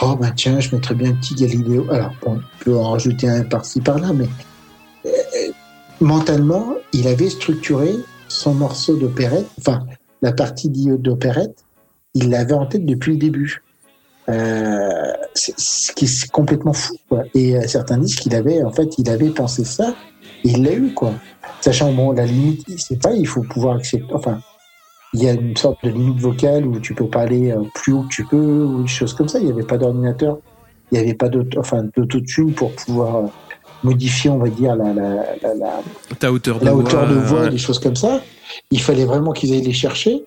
oh ben tiens je mettrais bien un petit Galiléo alors bon, on peut en rajouter un par-ci par-là mais euh, mentalement il avait structuré son morceau d'opérette enfin la partie d'opérette il l'avait en tête depuis le début euh, ce qui est complètement fou quoi. et euh, certains disent qu'il avait en fait il avait pensé ça et il l'a eu quoi sachant bon la limite c'est pas il faut pouvoir accepter enfin il y a une sorte de limite vocale où tu peux pas aller euh, plus haut que tu peux ou des choses comme ça. Il n'y avait pas d'ordinateur, il n'y avait pas d'auto, enfin, d'autotune pour pouvoir modifier, on va dire, la, la, la, la, Ta hauteur de la voix. hauteur de voix, ouais. des choses comme ça. Il fallait vraiment qu'ils aillent les chercher.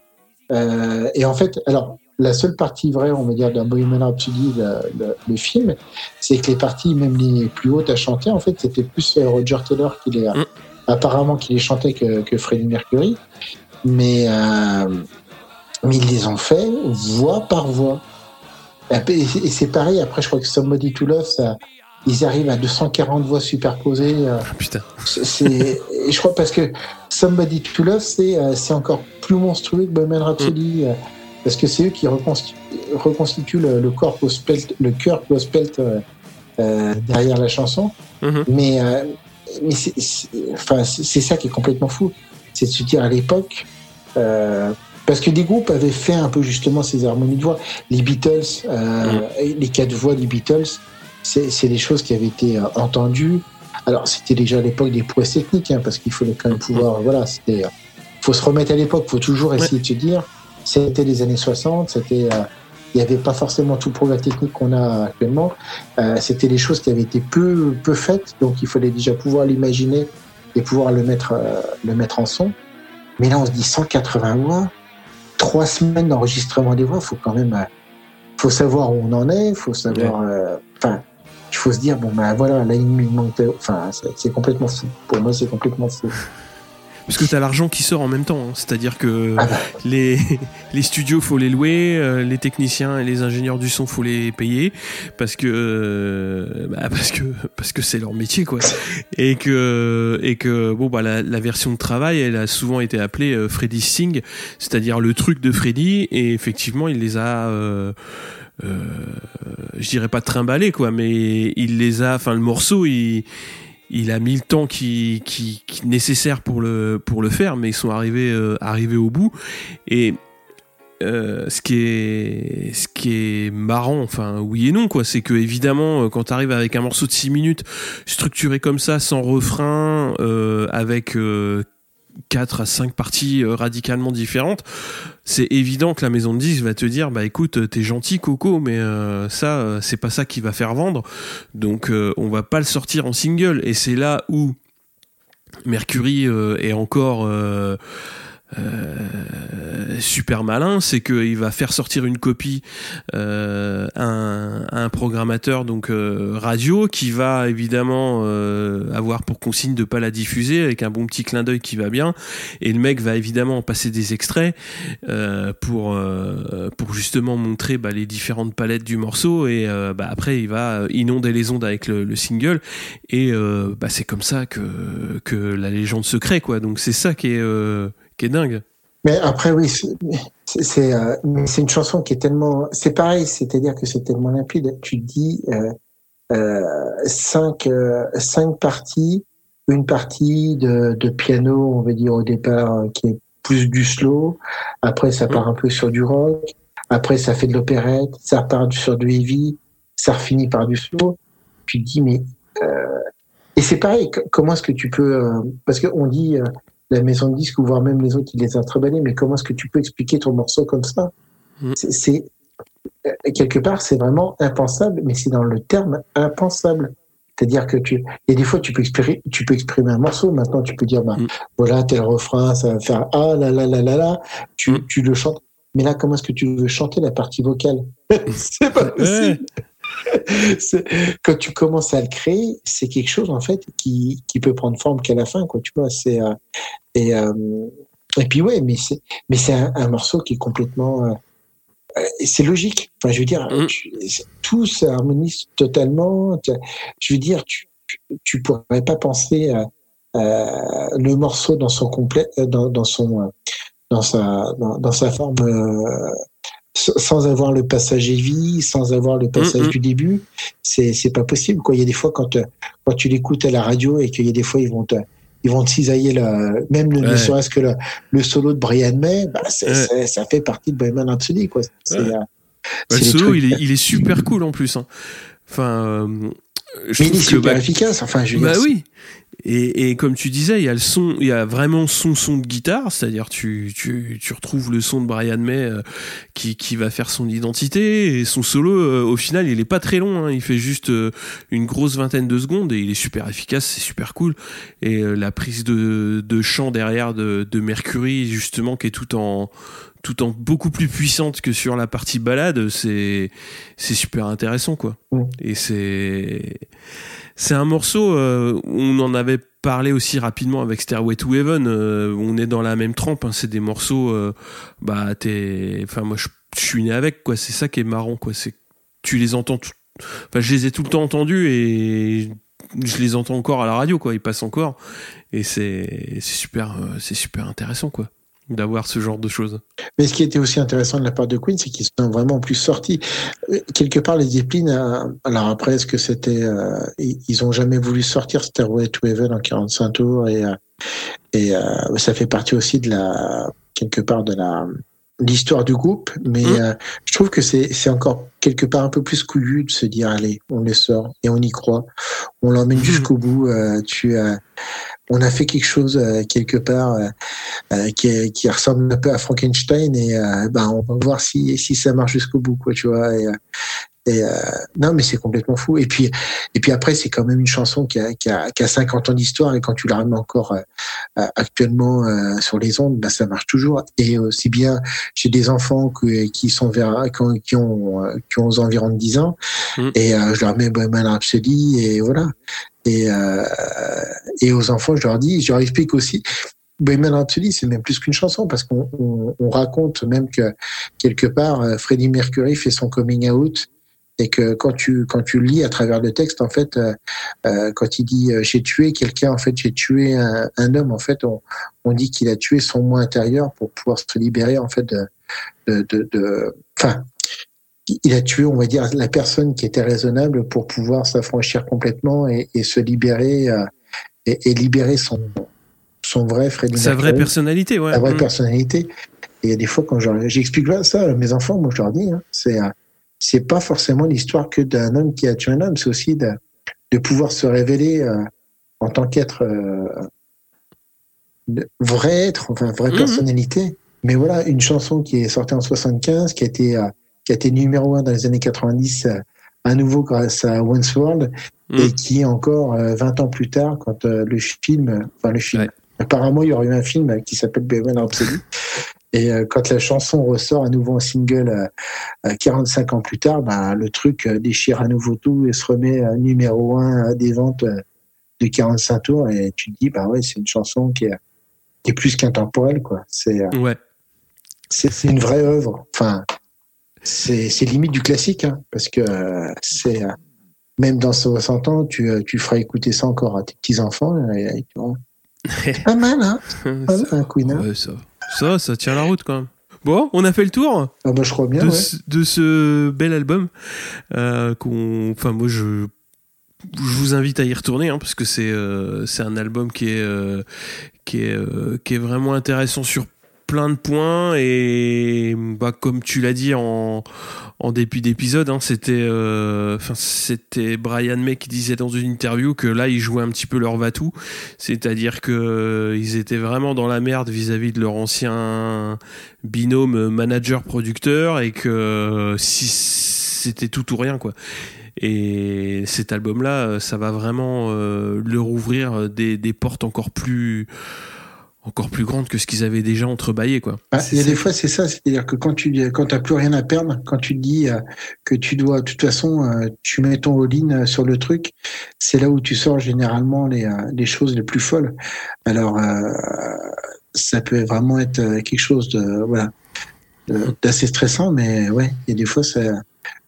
Euh, et en fait, alors, la seule partie vraie, on va dire, d'un Bohemian Rhapsody, le, le, le film, c'est que les parties, même les plus hautes à chanter, en fait, c'était plus euh, Roger Taylor qui les, Mm. apparemment, qui les chantait que, que Freddie Mercury. Mais, euh, mais ils les ont fait voix par voix. Et c'est pareil, après, je crois que Somebody to Love, ça, ils arrivent à 240 voix superposées. euh, Ah, putain. c'est, je crois parce que Somebody to Love, c'est, c'est encore plus monstrueux que Bohemian Rhapsody, euh, parce que c'est eux qui reconstituent, reconstituent le, le corps gospel, le cœur gospel euh, euh, derrière la chanson. Mhm. Mais, euh, mais c'est, c'est- enfin, c'est, c'est ça qui est complètement fou. C'est de se dire à l'époque, euh, parce que des groupes avaient fait un peu justement ces harmonies de voix. Les Beatles, et les quatre voix des Beatles, c'est, c'est des choses qui avaient été entendues. Alors c'était déjà à l'époque des prouesses techniques, hein, parce qu'il fallait quand même pouvoir, voilà, c'était, faut se remettre à l'époque, faut toujours essayer de se dire, c'était les années 60, c'était, euh, il n'y avait pas forcément tout le progrès technique qu'on a actuellement. Euh, c'était des choses qui avaient été peu, peu faites, donc il fallait déjà pouvoir l'imaginer et pouvoir le mettre, euh, le mettre en son. Mais là, on se dit 180 voix, trois semaines d'enregistrement des voix, faut quand même, euh, faut savoir où on en est, faut savoir, euh, enfin, il faut se dire bon ben voilà, là il me manque, enfin, c'est- c'est complètement fou. Pour moi, c'est complètement fou. Parce que t'as l'argent qui sort en même temps. hein. C'est-à-dire que Ah bah. les, les studios, faut les louer, euh, les techniciens et les ingénieurs du son, faut les payer parce que euh, bah, parce que parce que c'est leur métier quoi. Et que et que bon bah la, la version de travail, elle a souvent été appelée euh, Freddy Sing, c'est-à-dire le truc de Freddy. Et effectivement, il les a euh, je dirais pas trimballés quoi, mais il les a. Enfin, le morceau, il il a mis le temps qui, nécessaire pour le pour le faire, mais ils sont arrivés euh, arrivés au bout. Et euh, ce qui est ce qui est marrant, enfin oui et non quoi, c'est que évidemment euh, quand tu arrives avec un morceau de 6 minutes structuré comme ça, sans refrain, avec 4 à 5 parties euh, radicalement différentes, c'est évident que la maison de 10 va te dire bah écoute t'es gentil Coco mais euh, ça euh, c'est pas ça qui va faire vendre. Donc euh, on va pas le sortir en single. Et c'est là où Mercury euh, est encore euh, super malin, c'est qu'il va faire sortir une copie euh, un, programmateur donc euh, radio qui va évidemment euh, avoir pour consigne de pas la diffuser avec un bon petit clin d'œil qui va bien. Et le mec va évidemment passer des extraits pour pour justement montrer bah, les différentes palettes du morceau. Et bah, après il va inonder les ondes avec le, le single. Et bah, c'est comme ça que que la légende se crée quoi. Donc c'est ça qui est qui dingue Mais après, oui, euh, c'est une chanson qui est tellement. C'est pareil, c'est-à-dire que c'est tellement limpide. Tu dis, euh, euh, cinq, cinq parties, une partie de, de piano, on va dire au départ, qui est plus du slow. Après, ça part un peu sur du rock. Après, ça fait de l'opérette. Ça part sur du heavy. Ça finit par du slow. Tu dis, mais et c'est pareil. Comment est-ce que tu peux Parce qu'on dit la maison de disques ou voire même les autres, ils les bannés, Mais comment est-ce que tu peux expliquer ton morceau comme ça Mm. C'est- euh, quelque part, c'est vraiment impensable, mais c'est dans le terme impensable. C'est-à-dire que tu, il y a des fois, tu peux exprimer, tu peux exprimer un morceau. Maintenant, tu peux dire, bah, Mm. voilà, tel refrain, ça va faire ah là là là là là. Tu, Mm. tu le chantes. Mais là, comment est-ce que tu veux chanter la partie vocale? C'est pas possible. Quand tu commences à le créer, c'est quelque chose en fait qui, qui peut prendre forme qu'à la fin, quoi. Tu vois, c'est euh, et euh, et puis ouais, mais c'est mais c'est un, un morceau qui est complètement euh, euh, c'est logique. Enfin, je veux dire, Mm. tu- tout s'harmonise totalement. Je veux dire, tu, tu, pourrais pas penser le morceau dans son complet, euh, dans, dans son, euh, dans sa, dans, dans sa forme, euh, sans avoir le passage heavy, sans avoir le passage Mm, du début. C'est, c'est pas possible, quoi. Il y a des fois quand, euh, quand tu l'écoutes à la radio et qu'il y a des fois ils vont te, ils vont te cisailler la, même ne, ne Ouais. serait-ce que le, le solo de Brian May, bah, Ouais. ça fait partie de Bohemian Rhapsody, quoi. Ouais. euh, Bah, le solo, il est, il est super cool en plus. hein. Enfin, euh, je Mais il est trouve que super bah, efficace. Enfin, je Bah dire, oui. Et, et comme tu disais, il y a le son, il y a vraiment son son de guitare, c'est-à-dire tu, tu, tu retrouves le son de Brian May euh, qui, qui va faire son identité et son solo euh, au final il est pas très long, hein, il fait juste euh, une grosse vingtaine de secondes et il est super efficace, c'est super cool. Et euh, la prise de, de chant derrière de, de Mercury justement qui est tout en tout en beaucoup plus puissante que sur la partie balade, c'est c'est super intéressant quoi. Et c'est c'est un morceau, euh, on en avait parlé aussi rapidement avec Stairway to Heaven, euh, on est dans la même trempe, hein, c'est des morceaux, euh, bah t'es, enfin moi je, suis né avec quoi, c'est ça qui est marrant quoi, c'est tu les entends, enfin je les ai tout le temps entendus et je les entends encore à la radio quoi, ils passent encore et c'est super, c'est super intéressant quoi d'avoir ce genre de choses. Mais ce qui était aussi intéressant de la part de Queen, c'est qu'ils sont vraiment plus sortis. Euh, Quelque part, les Zeppelin, euh, alors après, est-ce que c'était, euh, ils ont jamais voulu sortir Stairway to Heaven en 45 tours et, et euh, ça fait partie aussi de la, quelque part de la, l'histoire du groupe, mais Mm. euh, je trouve que c'est encore quelque part un peu plus couillu de se dire allez, on les sort et on y croit, on l'emmène jusqu'au bout. tu euh, on a fait quelque chose euh, quelque part euh, euh, qui, qui ressemble un peu à Frankenstein et euh, ben on va voir si si ça marche jusqu'au bout quoi, tu vois. Et, euh, et non mais c'est complètement fou. Et puis et puis après c'est quand même une chanson qui a, qui a, qui a 50 ans d'histoire et quand tu la remets encore actuellement euh, sur les ondes, ben, ça marche toujours. Et aussi bien j'ai des enfants que, qui sont vers, qui ont, qui ont, qui ont aux environs de 10 ans Mm. et euh, je leur mets Bohemian Rhapsody et voilà. Et, euh, et aux enfants, je leur dis, je leur explique aussi. Bohemian Rhapsody, c'est même plus qu'une chanson parce qu'on on, on raconte même que quelque part, euh, Freddie Mercury fait son coming out et que quand tu quand tu lis à travers le texte, en fait, euh, euh, quand il dit j'ai tué quelqu'un, en fait, j'ai tué un, un homme, en fait, on, on dit qu'il a tué son moi intérieur pour pouvoir se libérer, en fait, de, de, de, de- il a tué, on va dire, la personne qui était raisonnable pour pouvoir s'affranchir complètement et, et se libérer euh, et, et libérer son son vrai Freddie Sa vraie personnalité, ouais. la vraie Mm. personnalité. Et il y a des fois quand je- j'explique ça à mes enfants, moi je leur dis, hein, c'est euh, c'est pas forcément l'histoire que d'un homme qui a tué un homme, c'est aussi de, de pouvoir se révéler euh, en tant qu'être euh, vrai être, enfin vraie Mhm. personnalité. Mais voilà, une chanson qui est sortie en 75, qui a été qui a été numéro un dans les années 90, euh, à nouveau grâce à Once World, Mm. et qui encore euh, 20 ans plus tard, quand euh, le film, enfin le film, Ouais. apparemment il y aurait eu un film euh, qui s'appelle Bohemian Rhapsody, et euh, quand la chanson ressort à nouveau en single euh, euh, 45 ans plus tard, bah, le truc euh, déchire à nouveau tout et se remet numéro un des ventes euh, de 45 tours, et tu te dis, bah ouais, c'est une chanson qui est, qui est plus qu'intemporelle, quoi. C'est euh, Ouais. c'est une vraie œuvre. Enfin, c'est limite du classique, hein, parce que euh, c'est euh, même dans 60 ans, tu, euh, tu feras écouter ça encore à tes petits enfants. Et, et. Pas mal, hein, pas mal, un Queen. hein. Ouais, ça, ça, ça tient la route quand même. Bon, on a fait le tour Ah bah, je crois bien. de, ouais. ce, de ce bel album. Euh, qu'on, enfin, moi, je, je vous invite à y retourner hein, parce que c'est euh, c'est un album qui est euh, qui est euh, qui est vraiment intéressant sur plein de points et bah comme tu l'as dit en en début d'épisode hein, c'était euh, c'était Brian May qui disait dans une interview que là ils jouaient un petit peu leur vatou c'est-à-dire que euh, ils étaient vraiment dans la merde vis-à-vis de leur ancien binôme manager producteur et que euh, c'était tout ou rien quoi. Et cet album-là, euh, ça va vraiment leur ouvrir des, des portes encore plus, encore plus grandes que ce qu'ils avaient déjà entrebâillé, quoi. Bah, C'est- il y a des fois, c'est ça, c'est-à-dire que quand tu quand t'as plus rien à perdre, quand tu te dis euh, que tu dois, de toute façon, euh, tu mets ton all-in euh, sur le truc, c'est là où tu sors généralement les, les choses les plus folles. Alors, euh, ça peut vraiment être quelque chose de voilà d'assez stressant, mais ouais, il y a des fois, ça,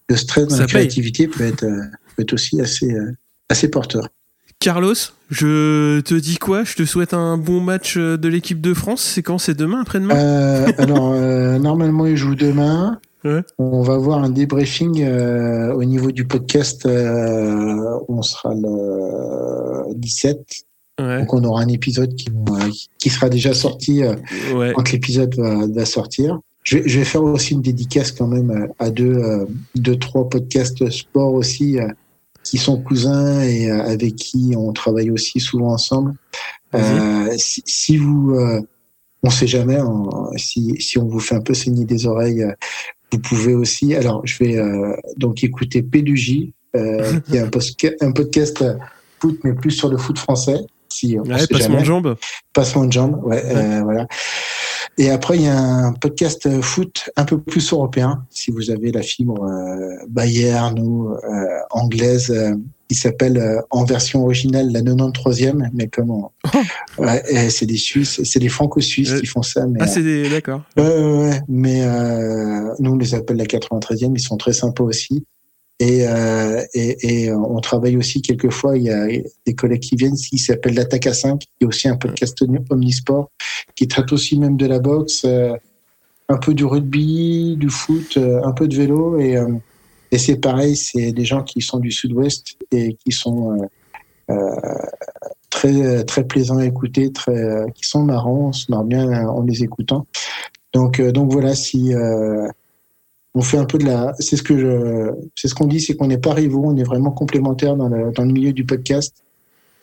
le stress dans Ça la paye. créativité peut être peut être aussi assez assez porteur. Carlos, je te dis quoi? Je te souhaite un bon match euh, de l'équipe de France. C'est quand? C'est demain, après-demain? Euh, alors, euh, normalement, il joue demain. Ouais. On va voir un débriefing euh, au niveau du podcast. euh, on sera le 17. Ouais, Donc, on aura un épisode qui, euh, qui sera déjà sorti euh, ouais. quand l'épisode va, va sortir. Je, vais- je vais faire aussi une dédicace quand même à deux, euh, deux trois podcasts sport aussi euh, qui sont cousins et euh, avec qui on travaille aussi souvent ensemble. Euh, si, si vous, euh, on sait jamais, hein, si, si on vous fait un peu saigner des oreilles, euh, vous pouvez aussi. Alors, je vais donc écouter P2J, euh, qui est un, un podcast foot, mais plus sur le foot français. Si on Ouais, passement de jambes. Passement de jambes, ouais, euh, voilà. Et après, il y a un podcast euh, foot un peu plus européen, si vous avez la fibre euh, Bayern ou euh, anglaise, qui s'appelle en version originale la 93e, mais comment ouais, et C'est des Suisses, c'est des Franco-Suisses qui font ça. Mais, Ah, c'est des... d'accord. Ouais, ouais, ouais, mais nous on les appelle la 93e, ils sont très sympas aussi. Et, euh, et, et on travaille aussi quelquefois, il y a des collègues qui viennent, qui s'appelle l'Attaque à 5, qui est aussi un podcast omnisport, qui traite aussi même de la boxe, euh, un peu du rugby, du foot, euh, un peu de vélo. Et, et c'est pareil, c'est des gens qui sont du sud-ouest et qui sont très, très plaisants à écouter, très, qui sont marrants, on se marre bien en les écoutant. Donc, donc voilà, si on fait un peu de la, c'est ce que je, c'est ce qu'on dit, c'est qu'on n'est pas rivaux, on est vraiment complémentaires dans le, dans le milieu du podcast.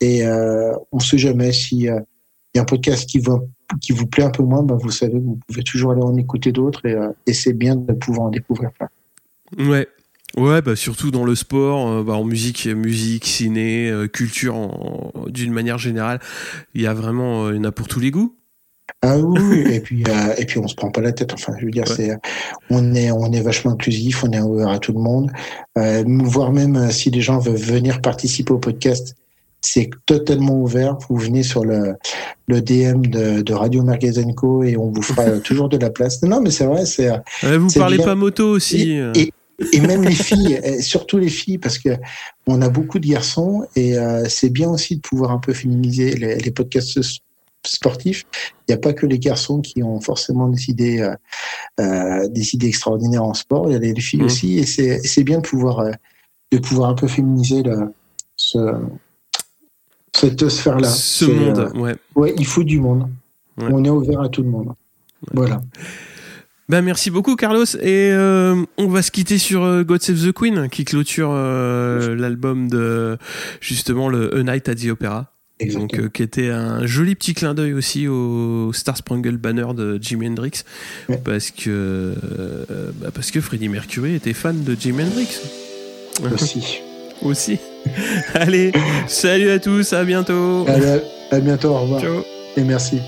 Et euh, on sait jamais si euh, y a un podcast qui vous qui vous plaît un peu moins, ben vous savez, vous pouvez toujours aller en écouter d'autres et, euh, et c'est bien de pouvoir en découvrir plein. Ouais. Ouais, bah surtout dans le sport, bah en musique, musique, ciné, culture, d'une manière générale, il y a vraiment, il y en a pour tous les goûts. Ah oui, et puis euh, et puis on se prend pas la tête. Enfin, je veux dire, Ouais. c'est on est on est vachement inclusif, on est ouvert à tout le monde, euh, voire même euh, si les gens veulent venir participer au podcast, c'est totalement ouvert. Vous venez sur le le DM de, de Radio Magazine Co et on vous fera toujours de la place. Non, mais c'est vrai, c'est Ouais, vous parlez bien. pas moto aussi. et, euh. et, et même les filles, surtout les filles, parce que on a beaucoup de garçons et euh, c'est bien aussi de pouvoir un peu féminiser les, les podcasts s- sportifs. Il n'y a pas que les garçons qui ont forcément des idées, euh, euh, des idées extraordinaires en sport. Il y a les, les filles Mhm. aussi, et c'est bien de pouvoir euh, de pouvoir un peu féminiser le, ce, cette sphère-là. Ce monde, euh, ouais. ouais, il faut du monde. Ouais. On est ouvert à tout le monde. Voilà. Ben merci beaucoup Carlos et euh, on va se quitter sur euh, God Save the Queen qui clôture euh, l'album de justement le A Night at the Opera. Donc, euh, qui était un joli petit clin d'œil aussi au Star Spangled Banner de Jimi Hendrix, Ouais. parce que euh, bah, parce que Freddie Mercury était fan de Jimi Hendrix Aussi. aussi. Allez, salut à tous, à bientôt. Allez, à bientôt. Au revoir. Ciao. Et merci.